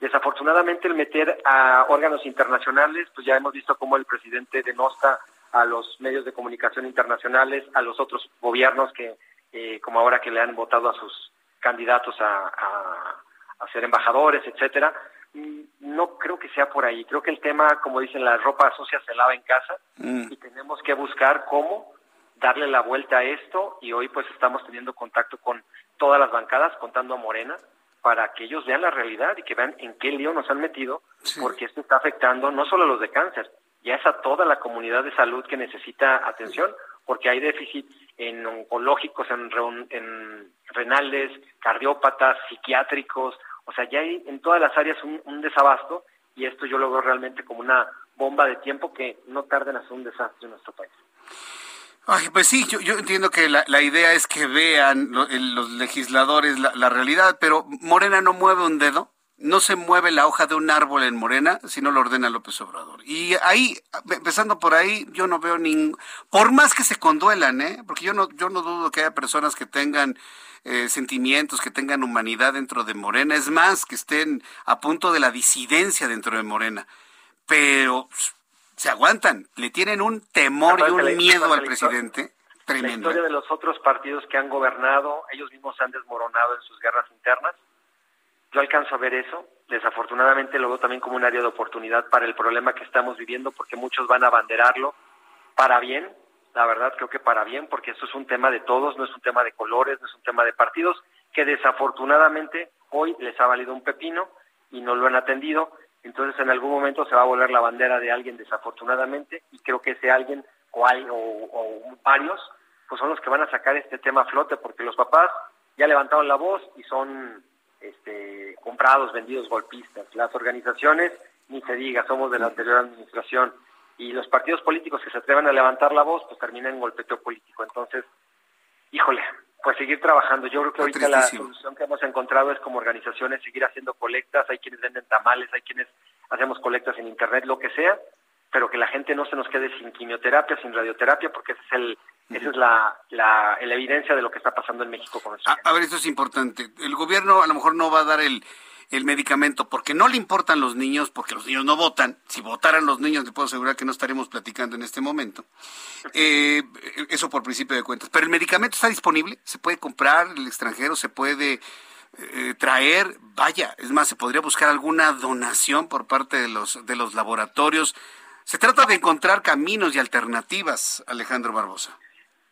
Desafortunadamente el meter a órganos internacionales, pues ya hemos visto cómo el presidente denosta a los medios de comunicación internacionales, a los otros gobiernos que, eh, como ahora que le han votado a sus candidatos a, a, ser embajadores, etcétera. Mm, no creo que sea por ahí. Creo que el tema, como dicen, la ropa sucia se lava en casa mm. y tenemos que buscar cómo darle la vuelta a esto y hoy pues estamos teniendo contacto con todas las bancadas, contando a Morena, para que ellos vean la realidad y que vean en qué lío nos han metido, porque esto está afectando no solo a los de cáncer, ya es a toda la comunidad de salud que necesita atención, porque hay déficit en oncológicos, en, en renales, cardiópatas, psiquiátricos, o sea, ya hay en todas las áreas un, desabasto y esto yo lo veo realmente como una bomba de tiempo que no tarda en hacer un desastre en nuestro país. Ay, pues sí, yo, entiendo que la, idea es que vean los legisladores la, la realidad, pero Morena no mueve un dedo no se mueve la hoja de un árbol en Morena si no lo ordena López Obrador. Y ahí, empezando por ahí, yo no veo ningún, por más que se conduelan, ¿eh? porque yo no, yo no dudo que haya personas que tengan eh, sentimientos, que tengan humanidad dentro de Morena, es más, que estén a punto de la disidencia dentro de Morena, pero se aguantan, le tienen un temor y un miedo al presidente. Tremendo. La historia de los otros partidos que han gobernado, ellos mismos se han desmoronado en sus guerras internas yo alcanzo a ver eso. Desafortunadamente lo veo también como un área de oportunidad para el problema que estamos viviendo, porque muchos van a abanderarlo para bien. La verdad, creo que para bien, porque esto es un tema de todos, no es un tema de colores, no es un tema de partidos, que desafortunadamente hoy les ha valido un pepino y no lo han atendido. Entonces, en algún momento se va a volver la bandera de alguien, desafortunadamente, y creo que ese alguien o, hay, o, o varios, pues son los que van a sacar este tema a flote, porque los papás ya levantaron la voz y son este, comprados, vendidos, golpistas. Las organizaciones, ni se diga, somos de la anterior administración. Y los partidos políticos que se atrevan a levantar la voz, pues terminan en golpeteo político. Entonces, híjole, pues seguir trabajando. Yo creo que ahorita la solución que hemos encontrado es como organizaciones seguir haciendo colectas. Hay quienes venden tamales, hay quienes hacemos colectas en internet, lo que sea, pero que la gente no se nos quede sin quimioterapia, sin radioterapia, porque ese es el, esa es la, la, evidencia de lo que está pasando en México con eso. A, ver, esto es importante. El gobierno a lo mejor no va a dar el, el medicamento porque no le importan los niños, porque los niños no votan. Si votaran los niños, le puedo asegurar que no estaremos platicando en este momento. Eh, eso por principio de cuentas. Pero el medicamento está disponible, se puede comprar en el extranjero, se puede eh, traer, vaya, es más, se podría buscar alguna donación por parte de los, de los laboratorios. Se trata de encontrar caminos y alternativas, Alejandro Barbosa.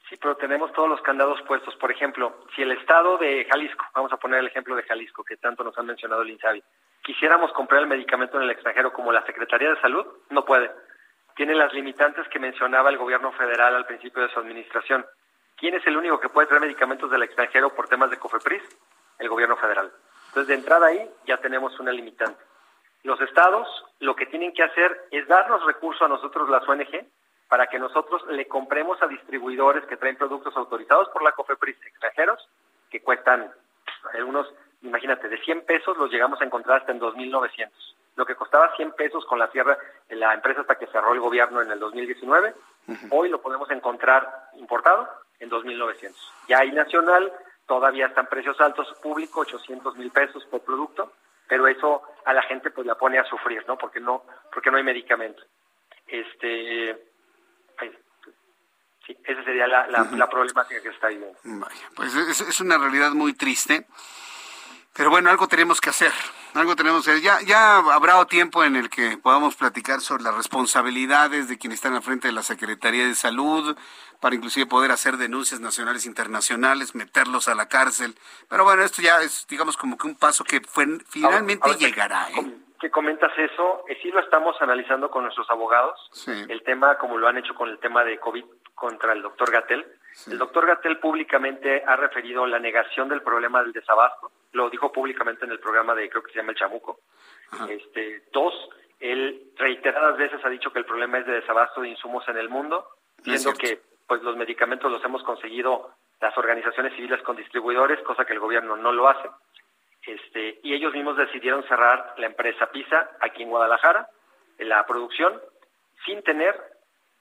Sí, pero tenemos todos los candados puestos. Por ejemplo, si el estado de Jalisco, vamos a poner el ejemplo de Jalisco, que tanto nos han mencionado el INSABI, quisiéramos comprar el medicamento en el extranjero como la Secretaría de Salud, no puede. Tiene las limitantes que mencionaba el gobierno federal al principio de su administración. ¿Quién es el único que puede traer medicamentos del extranjero por temas de COFEPRIS? El gobierno federal. Entonces, de entrada ahí ya tenemos una limitante. Los estados lo que tienen que hacer es darnos recursos a nosotros, las ONG, para que nosotros le compremos a distribuidores que traen productos autorizados por la COFEPRIS extranjeros, que cuestan unos, imagínate, de 100 pesos los llegamos a encontrar hasta en 2.900. Lo que costaba 100 pesos con la tierra, la empresa hasta que cerró el gobierno en el 2019, hoy lo podemos encontrar importado en 2.900. Ya hay nacional, todavía están precios altos, público 800 mil pesos por producto, pero eso a la gente pues la pone a sufrir, ¿no? Porque no, porque no hay medicamento. Este, Sí, esa sería la, la, problemática que está viviendo. Vaya, pues es, es, una realidad muy triste. Pero bueno, algo tenemos que hacer. Algo tenemos que hacer. Ya, ya habrá tiempo en el que podamos platicar sobre las responsabilidades de quienes están al frente de la Secretaría de Salud, para inclusive poder hacer denuncias nacionales e internacionales, meterlos a la cárcel. Pero bueno, esto ya es, digamos, como que un paso que fue, finalmente llegará. ¿eh? Que comentas eso, eh, sí lo estamos analizando con nuestros abogados. El tema, como lo han hecho con el tema de COVID contra el doctor Gatel. El doctor Gatel públicamente ha referido la negación del problema del desabasto. Lo dijo públicamente en el programa de, creo que se llama El Chamuco. Este, dos, él reiteradas veces ha dicho que el problema es de desabasto de insumos en el mundo, siendo que pues los medicamentos los hemos conseguido las organizaciones civiles con distribuidores, cosa que el gobierno no lo hace. Este, y ellos mismos decidieron cerrar la empresa PISA aquí en Guadalajara, en la producción, sin tener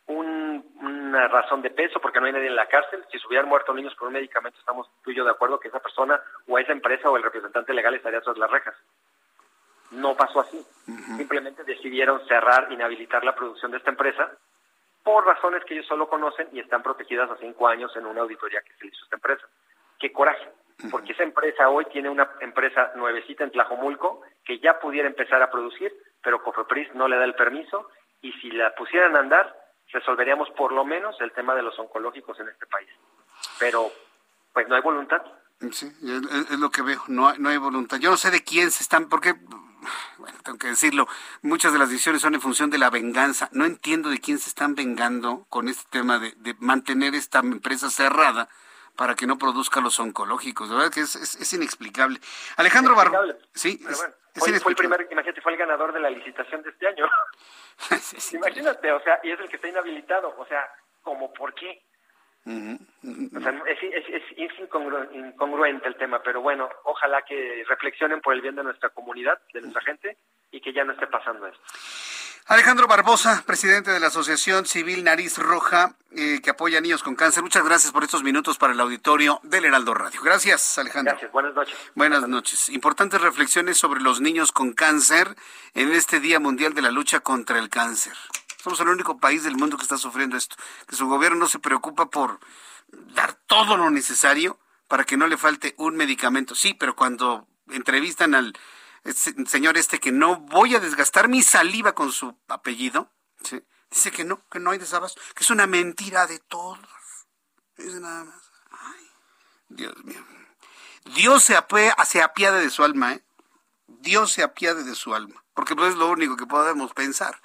una razón de peso, porque no hay nadie en la cárcel. Si se hubieran muerto niños por un medicamento, estamos tú y yo de acuerdo que esa persona o esa empresa o el representante legal estaría tras las rejas. No pasó así. Simplemente decidieron cerrar, inhabilitar la producción de esta empresa por razones que ellos solo conocen y están protegidas a cinco años en una auditoría que se hizo esta empresa. Qué coraje porque esa empresa hoy tiene una empresa nuevecita en Tlajomulco que ya pudiera empezar a producir, pero Cofepris no le da el permiso y si la pusieran a andar, resolveríamos por lo menos el tema de los oncológicos en este país. Pero, pues no hay voluntad. Sí, es, lo que veo, no hay, no hay voluntad. Yo no sé de quién se están, porque, bueno, tengo que decirlo, muchas de las decisiones son en función de la venganza. No entiendo de quién se están vengando con este tema de, de mantener esta empresa cerrada para que no produzca los oncológicos. De verdad que es, es, inexplicable. Alejandro Barro. Sí, es, fue el primer, imagínate, fue el ganador de la licitación de este año. imagínate, o sea, y es el que está inhabilitado. O sea, ¿como por qué? O sea, es, es, incongruente el tema, pero bueno, ojalá que reflexionen por el bien de nuestra comunidad, de nuestra gente, y que ya no esté pasando esto. Alejandro Barbosa, presidente de la Asociación Civil Nariz Roja, eh, que apoya a niños con cáncer. Muchas gracias por estos minutos para el auditorio del Heraldo Radio. Gracias, Alejandro. Gracias, buenas noches. Buenas noches. Importantes reflexiones sobre los niños con cáncer en este Día Mundial de la Lucha contra el Cáncer. Somos el único país del mundo que está sufriendo esto, que su gobierno no se preocupa por dar todo lo necesario para que no le falte un medicamento. Sí, pero cuando entrevistan al señor este que no voy a desgastar mi saliva con su apellido, dice que no, que no hay desabasto, que es una mentira de todos. Dice nada más. Ay, Dios mío. Dios se, apea, se apiade de su alma, ¿eh? Dios se apiade de su alma, porque pues es lo único que podemos pensar.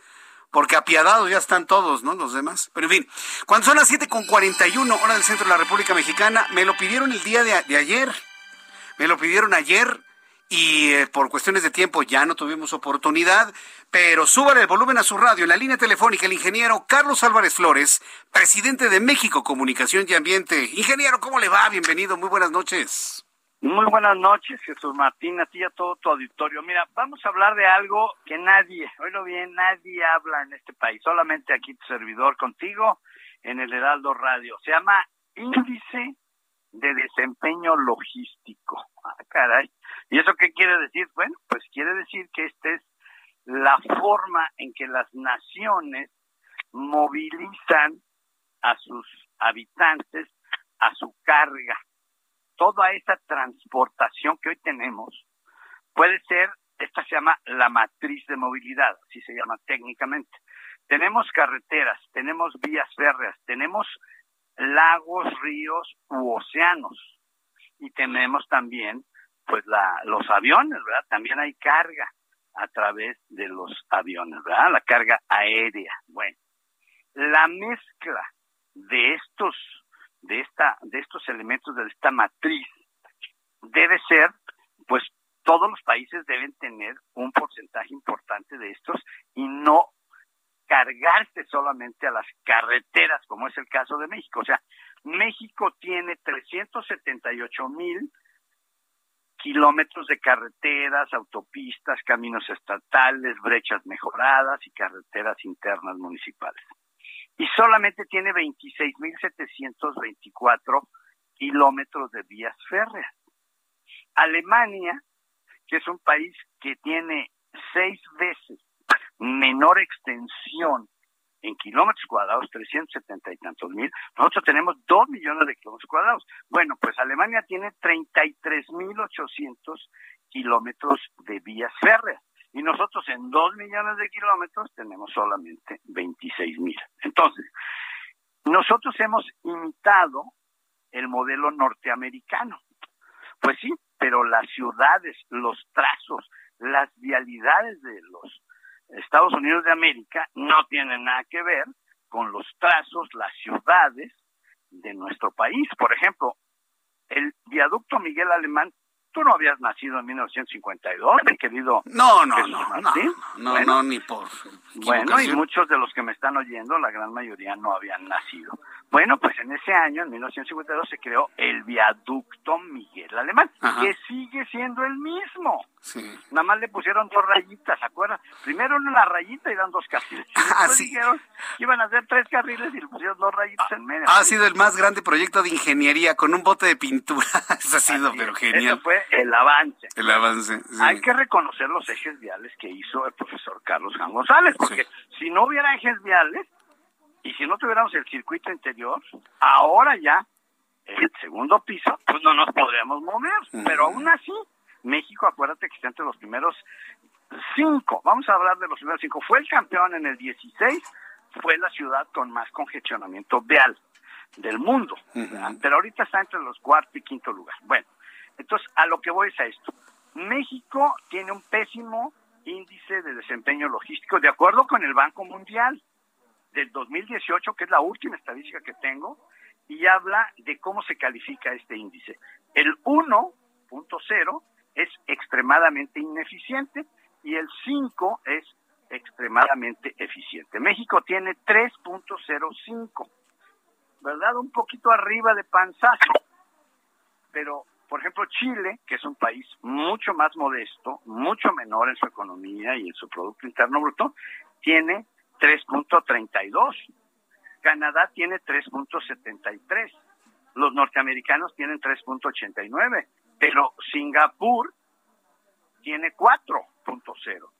Porque apiadados ya están todos, ¿no? Los demás. Pero en fin, cuando son las 7.41 hora del centro de la República Mexicana, me lo pidieron el día de, de ayer. Me lo pidieron ayer y eh, por cuestiones de tiempo ya no tuvimos oportunidad, pero súbale el volumen a su radio. En la línea telefónica, el ingeniero Carlos Álvarez Flores, presidente de México Comunicación y Ambiente. Ingeniero, ¿cómo le va? Bienvenido, muy buenas noches. Muy buenas noches, Jesús Martín, a ti y a todo tu auditorio. Mira, vamos a hablar de algo que nadie, oílo bien, nadie habla en este país, solamente aquí tu servidor contigo en el Heraldo Radio. Se llama índice de desempeño logístico. Ah, caray. ¿Y eso qué quiere decir? Bueno, pues quiere decir que esta es la forma en que las naciones movilizan a sus habitantes a su carga. Toda esa transportación que hoy tenemos puede ser, esta se llama la matriz de movilidad, así se llama técnicamente. Tenemos carreteras, tenemos vías férreas, tenemos lagos, ríos u océanos. Y tenemos también, pues, la, los aviones, ¿verdad? También hay carga a través de los aviones, ¿verdad? La carga aérea. Bueno, la mezcla de estos, de esta, de estos elementos de esta matriz debe ser, pues, todos los países deben tener un porcentaje importante de estos y no cargarse solamente a las carreteras, como es el caso de México. O sea, México tiene 378 mil kilómetros de carreteras, autopistas, caminos estatales, brechas mejoradas y carreteras internas municipales. Y solamente tiene 26.724 kilómetros de vías férreas. Alemania, que es un país que tiene seis veces menor extensión en kilómetros cuadrados, 370 y tantos mil, nosotros tenemos 2 millones de kilómetros cuadrados. Bueno, pues Alemania tiene 33.800 kilómetros de vías férreas y nosotros en 2 millones de kilómetros tenemos solamente 26 mil. Entonces, nosotros hemos imitado el modelo norteamericano. Pues sí, pero las ciudades, los trazos, las vialidades de los Estados Unidos de América no tienen nada que ver con los trazos, las ciudades de nuestro país. Por ejemplo, el viaducto Miguel Alemán, tú no habías nacido en 1952, mi querido. No, no, no, no, no, no, ni por. Bueno, y muchos de los que me están oyendo, la gran mayoría no habían nacido. Bueno, pues en ese año, en 1952, se creó el viaducto Miguel Alemán, que sigue siendo el mismo. Nada más le pusieron dos rayitas, ¿se acuerdan? Primero una rayita y dan dos carriles. Ah, dijeron que iban a hacer tres carriles y le pusieron dos rayitas en medio. Ha sido el más grande proyecto de ingeniería con un bote de pintura. Eso ha sido, pero genial. Eso fue el avance. El avance. Hay que reconocer los ejes viales que hizo el profesor Carlos Juan González, porque si no hubiera ejes viales y si no tuviéramos el circuito interior, ahora ya el segundo piso, pues no nos podríamos mover. Pero aún así, México, acuérdate que está entre los primeros cinco, vamos a hablar de los primeros cinco, fue el campeón en el 16, fue la ciudad con más congestionamiento vial del mundo, pero ahorita está entre los cuarto y quinto lugar. Bueno, entonces a lo que voy es a esto. México tiene un pésimo índice de desempeño logístico, de acuerdo con el Banco Mundial del 2018, que es la última estadística que tengo, y habla de cómo se califica este índice. El 1.0 es extremadamente ineficiente y el 5 es extremadamente eficiente. México tiene 3.05, ¿verdad? Un poquito arriba de panzazo. Pero, por ejemplo, Chile, que es un país mucho más modesto, mucho menor en su economía y en su Producto Interno Bruto, tiene 3.32. Canadá tiene 3.73. Los norteamericanos tienen 3.89 pero Singapur tiene 4.0,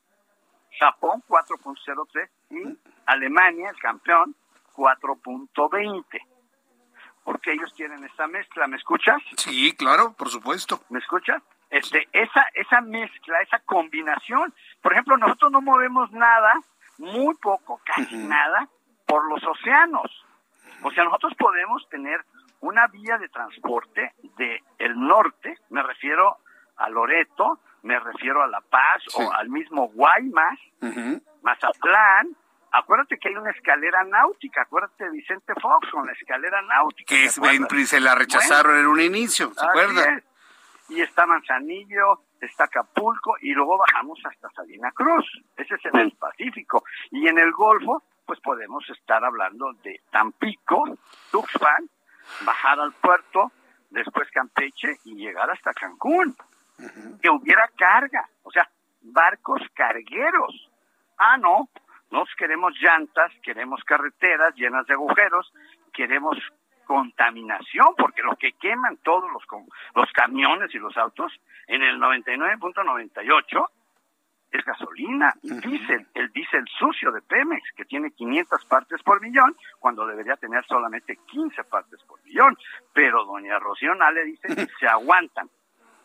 Japón 4.03 y Alemania, el campeón, 4.20. Porque ellos tienen esa mezcla, ¿me escuchas? Sí, claro, por supuesto. ¿Me escuchas? Este, esa, esa mezcla, esa combinación. Por ejemplo, nosotros no movemos nada, muy poco, casi nada, por los océanos. O sea, nosotros podemos tener una vía de transporte de el norte, me refiero a Loreto, me refiero a La Paz o al mismo Guaymas, Mazatlán. Acuérdate que hay una escalera náutica, acuérdate de Vicente Fox con la escalera náutica. Que se la rechazaron en un inicio, ¿se acuerda? Y está Manzanillo, está Acapulco y luego bajamos hasta Salina Cruz. Ese es en el Pacífico. Y en el Golfo, pues podemos estar hablando de Tampico, Tuxpan, bajar al puerto, después Campeche y llegar hasta Cancún. Que hubiera carga, o sea, barcos cargueros. Ah, no, nos queremos llantas, queremos carreteras llenas de agujeros, queremos contaminación, porque lo que queman todos los, los camiones y los autos en el 99.98 es gasolina y diésel, el diésel sucio de Pemex, que tiene 500 partes por millón, cuando debería tener solamente 15 partes por millón. Pero doña Rocío Nale dice que se aguantan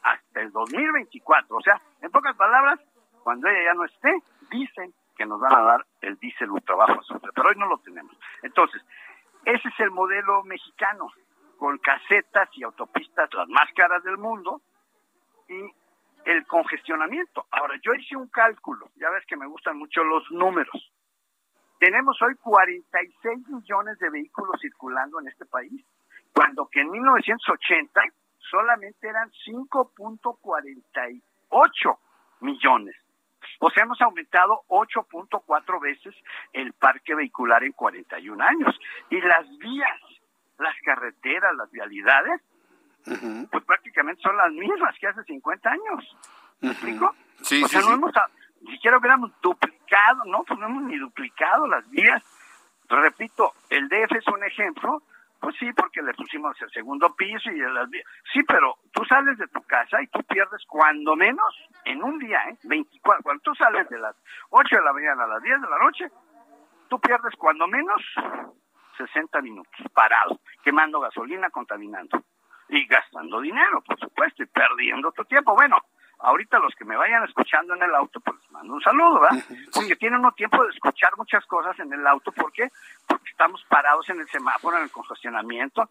hasta el 2024. O sea, en pocas palabras, cuando ella ya no esté, dicen que nos van a dar el diésel ultra bajo azufre, pero hoy no lo tenemos. Entonces, ese es el modelo mexicano, con casetas y autopistas las más caras del mundo y el congestionamiento. Ahora, yo hice un cálculo, ya ves que me gustan mucho los números. Tenemos hoy 46 millones de vehículos circulando en este país, cuando que en 1980 solamente eran 5.48 millones. O sea, hemos aumentado 8.4 veces el parque vehicular en 41 años. Y las vías, las carreteras, las vialidades, pues prácticamente son las mismas que hace 50 años. ¿Me explico? Sí, o sea, no hemos, ni siquiera hubiéramos duplicado, no, pues no hemos ni duplicado las vías. Repito, el DF es un ejemplo, pues sí, porque le pusimos el segundo piso y las. Sí, pero tú sales de tu casa y tú pierdes cuando menos en un día, ¿eh? 24, cuando tú sales de las 8 de la mañana a las 10 de la noche, tú pierdes cuando menos 60 minutos parado, quemando gasolina, contaminando y gastando dinero, por supuesto, y perdiendo tu tiempo. Bueno, ahorita los que me vayan escuchando en el auto, pues les mando un saludo, ¿verdad? Porque tienen uno tiempo de escuchar muchas cosas en el auto, ¿por qué? Porque estamos parados en el semáforo, en el congestionamiento,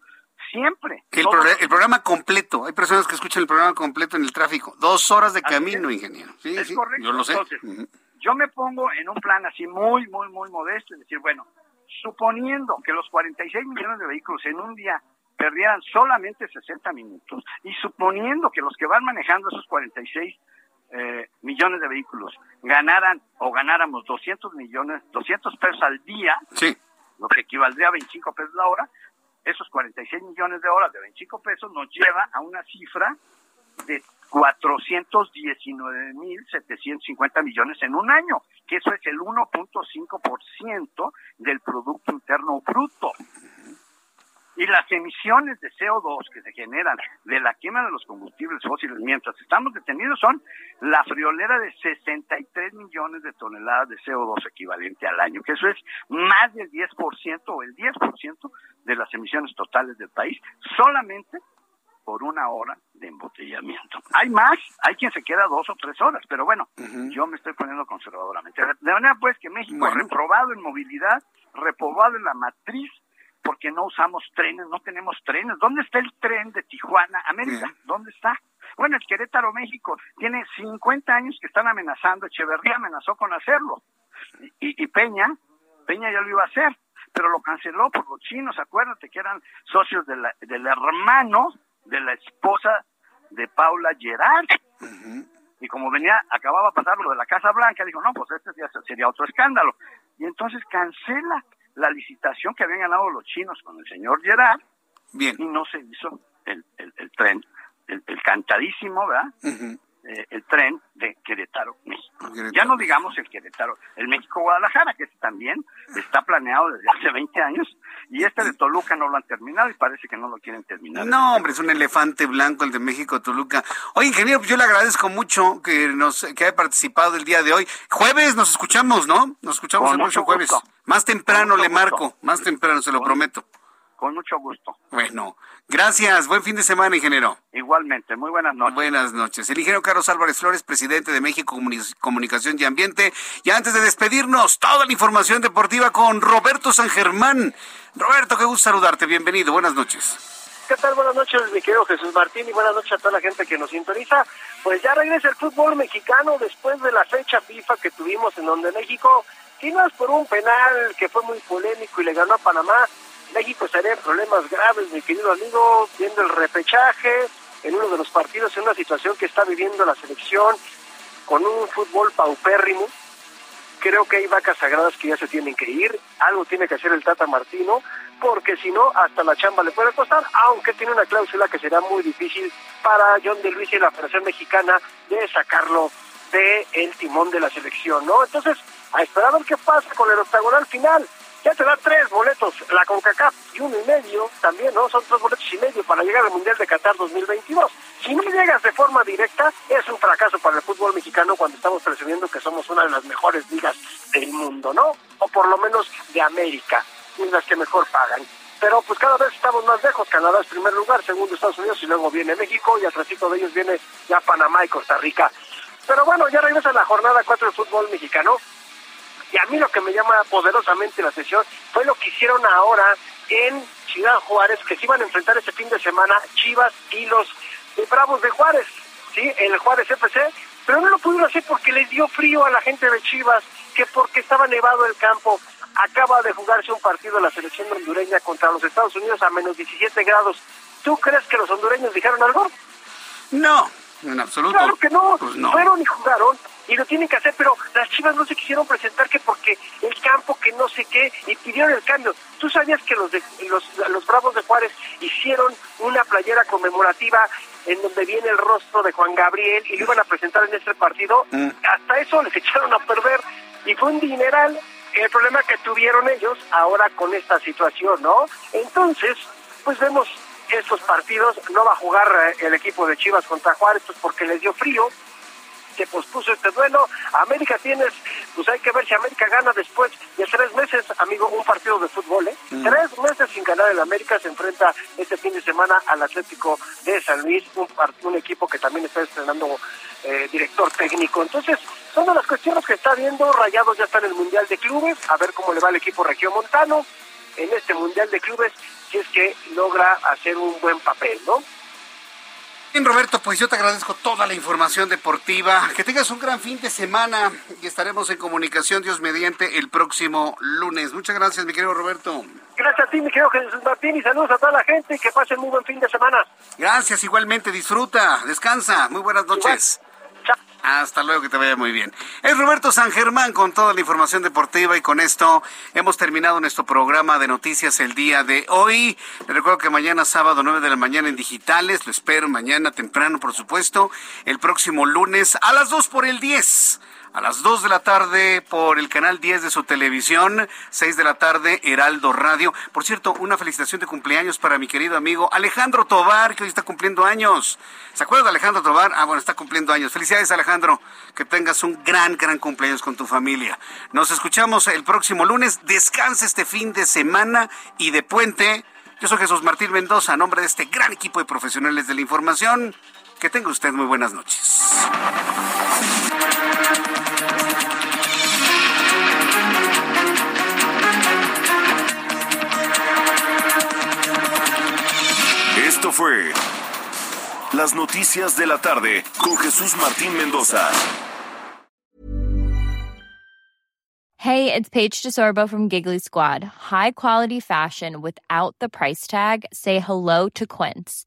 siempre. El, el, programa completo, hay personas que escuchan el programa completo en el tráfico, dos horas de camino, ingeniero. Sí, es correcto. Yo lo sé. Entonces, yo me pongo en un plan así muy, muy, muy modesto, es decir, bueno, suponiendo que los 46 millones de vehículos en un día perdieran solamente 60 minutos y suponiendo que los que van manejando esos 46 eh, millones de vehículos ganaran o ganáramos 200 millones, 200 pesos al día, lo que equivaldría a 25 pesos la hora, esos 46 millones de horas de 25 pesos nos lleva a una cifra de 419.750 millones en un año, que eso es el 1.5% del Producto Interno Bruto. Las emisiones de CO2 que se generan de la quema de los combustibles fósiles mientras estamos detenidos son la friolera de 63 millones de toneladas de CO2 equivalente al año, que eso es más del 10% o el 10% de las emisiones totales del país, solamente por una hora de embotellamiento. Hay más, hay quien se queda dos o tres horas, pero bueno, yo me estoy poniendo conservadoramente. De manera pues que México reprobado en movilidad, reprobado en la matriz, porque no usamos trenes, no tenemos trenes. ¿Dónde está el tren de Tijuana, América? ¿Dónde está? Bueno, el Querétaro, México, tiene 50 años que están amenazando, Echeverría amenazó con hacerlo. Y, y Peña, Peña ya lo iba a hacer, pero lo canceló por los chinos, acuérdate que eran socios de la, del hermano de la esposa de Paula Gerard. Y como venía, acababa de pasar lo de la Casa Blanca, dijo, no, pues este sería otro escándalo. Y entonces cancela la licitación que habían ganado los chinos con el señor Gerard Bien. y no se hizo el, el, el tren, el, el, cantadísimo, ¿verdad? Eh, el tren de Querétaro, México. Ya no digamos el Querétaro, el México-Guadalajara, que también está planeado desde hace 20 años, y este de Toluca no lo han terminado y parece que no lo quieren terminar. No, hombre, es un elefante blanco el de México-Toluca. Oye, ingeniero, pues yo le agradezco mucho que nos que haya participado el día de hoy. Jueves nos escuchamos, ¿no? Nos escuchamos Con el mucho próximo jueves. gusto. Más temprano le marco, gusto. más temprano, se lo prometo. Con mucho gusto. Bueno, gracias. Buen fin de semana, ingeniero. Igualmente, muy buenas noches. Buenas noches. El ingeniero Carlos Álvarez Flores, presidente de México Comuni- Comunicación y Ambiente. Y antes de despedirnos, toda la información deportiva con Roberto San Germán. Roberto, qué gusto saludarte. Bienvenido. Buenas noches. ¿Qué tal? Buenas noches, mi querido Jesús Martín, y buenas noches a toda la gente que nos sintoniza. Pues ya regresa el fútbol mexicano después de la fecha FIFA que tuvimos en donde México, si no es por un penal que fue muy polémico y le ganó a Panamá, México estaría en problemas graves, mi querido amigo, viendo el repechaje en uno de los partidos, en una situación que está viviendo la selección con un fútbol paupérrimo. Creo que hay vacas sagradas que ya se tienen que ir, algo tiene que hacer el Tata Martino, porque si no, hasta la chamba le puede costar, aunque tiene una cláusula que será muy difícil para John de Luis y la Federación Mexicana de sacarlo de timón de la selección, ¿no? Entonces, a esperar a ver qué pasa con el octagonal final. Ya te da tres boletos, la CONCACAF y uno y medio también, ¿no? Son tres boletos y medio para llegar al Mundial de Qatar 2022. Si no llegas de forma directa, es un fracaso para el fútbol mexicano cuando estamos presumiendo que somos una de las mejores ligas del mundo, ¿no? O por lo menos de América, las que mejor pagan. Pero pues cada vez estamos más lejos. Canadá es primer lugar, segundo Estados Unidos y luego viene México y al ratito de ellos viene ya Panamá y Costa Rica. Pero bueno, ya regresa la jornada 4 del fútbol mexicano. Y a mí lo que me llama poderosamente la atención fue lo que hicieron ahora en Ciudad Juárez, que se iban a enfrentar este fin de semana Chivas y los Bravos de Juárez, ¿sí? El Juárez FC, pero no lo pudieron hacer porque les dio frío a la gente de Chivas, que porque estaba nevado el campo. Acaba de jugarse un partido la selección hondureña contra los Estados Unidos a menos 17 grados. ¿Tú crees que los hondureños dijeron algo? No, en absoluto. Claro que no. Pues no. Fueron y jugaron y lo tienen que hacer, pero las Chivas no se quisieron presentar que porque el campo que no sé qué y pidieron el cambio. ¿Tú sabías que los de, los, los Bravos de Juárez hicieron una playera conmemorativa en donde viene el rostro de Juan Gabriel y lo iban a presentar en este partido? Mm. Hasta eso les echaron a perder y fue un dineral el problema que tuvieron ellos ahora con esta situación, ¿no? Entonces, pues vemos estos partidos, no va a jugar eh, el equipo de Chivas contra Juárez, pues porque les dio frío, se pospuso este duelo. América tienes, pues hay que ver si América gana después de tres meses, amigo, un partido de fútbol, ¿eh? Mm. Tres meses sin ganar el América se enfrenta este fin de semana al Atlético de San Luis, un, un equipo que también está estrenando eh, director técnico. Entonces, son de las cuestiones que está viendo. Rayados ya está en el Mundial de Clubes, a ver cómo le va el equipo regiomontano en este Mundial de Clubes, si es que logra hacer un buen papel, ¿no? Bien, Roberto, pues yo te agradezco toda la información deportiva. Que tengas un gran fin de semana y estaremos en comunicación, Dios mediante, el próximo lunes. Muchas gracias, mi querido Roberto. Gracias a ti, mi querido Jesús Martín, y saludos a toda la gente y que pasen muy buen fin de semana. Gracias, igualmente, disfruta, descansa. Muy buenas noches. Hasta luego, que te vaya muy bien. Es Roberto San Germán con toda la información deportiva y con esto hemos terminado nuestro programa de noticias el día de hoy. Les recuerdo que mañana sábado 9 de la mañana en digitales, lo espero mañana temprano, por supuesto, el próximo lunes a las 2 por el 10. A las 2 de la tarde por el canal 10 de su televisión, 6 de la tarde Heraldo Radio. Por cierto, una felicitación de cumpleaños para mi querido amigo Alejandro Tobar, que hoy está cumpliendo años. ¿Se acuerda de Alejandro Tobar? Ah, bueno, está cumpliendo años. Felicidades, Alejandro. Que tengas un gran, gran cumpleaños con tu familia. Nos escuchamos el próximo lunes. Descansa este fin de semana y de puente. Yo soy Jesús Martín Mendoza, a nombre de este gran equipo de profesionales de la información. Que tenga usted muy buenas noches. Esto fue Las Noticias de la Tarde con Jesús Martín Mendoza. Hey, it's Paige DeSorbo from Giggly Squad. High quality fashion without the price tag. Say hello to Quince.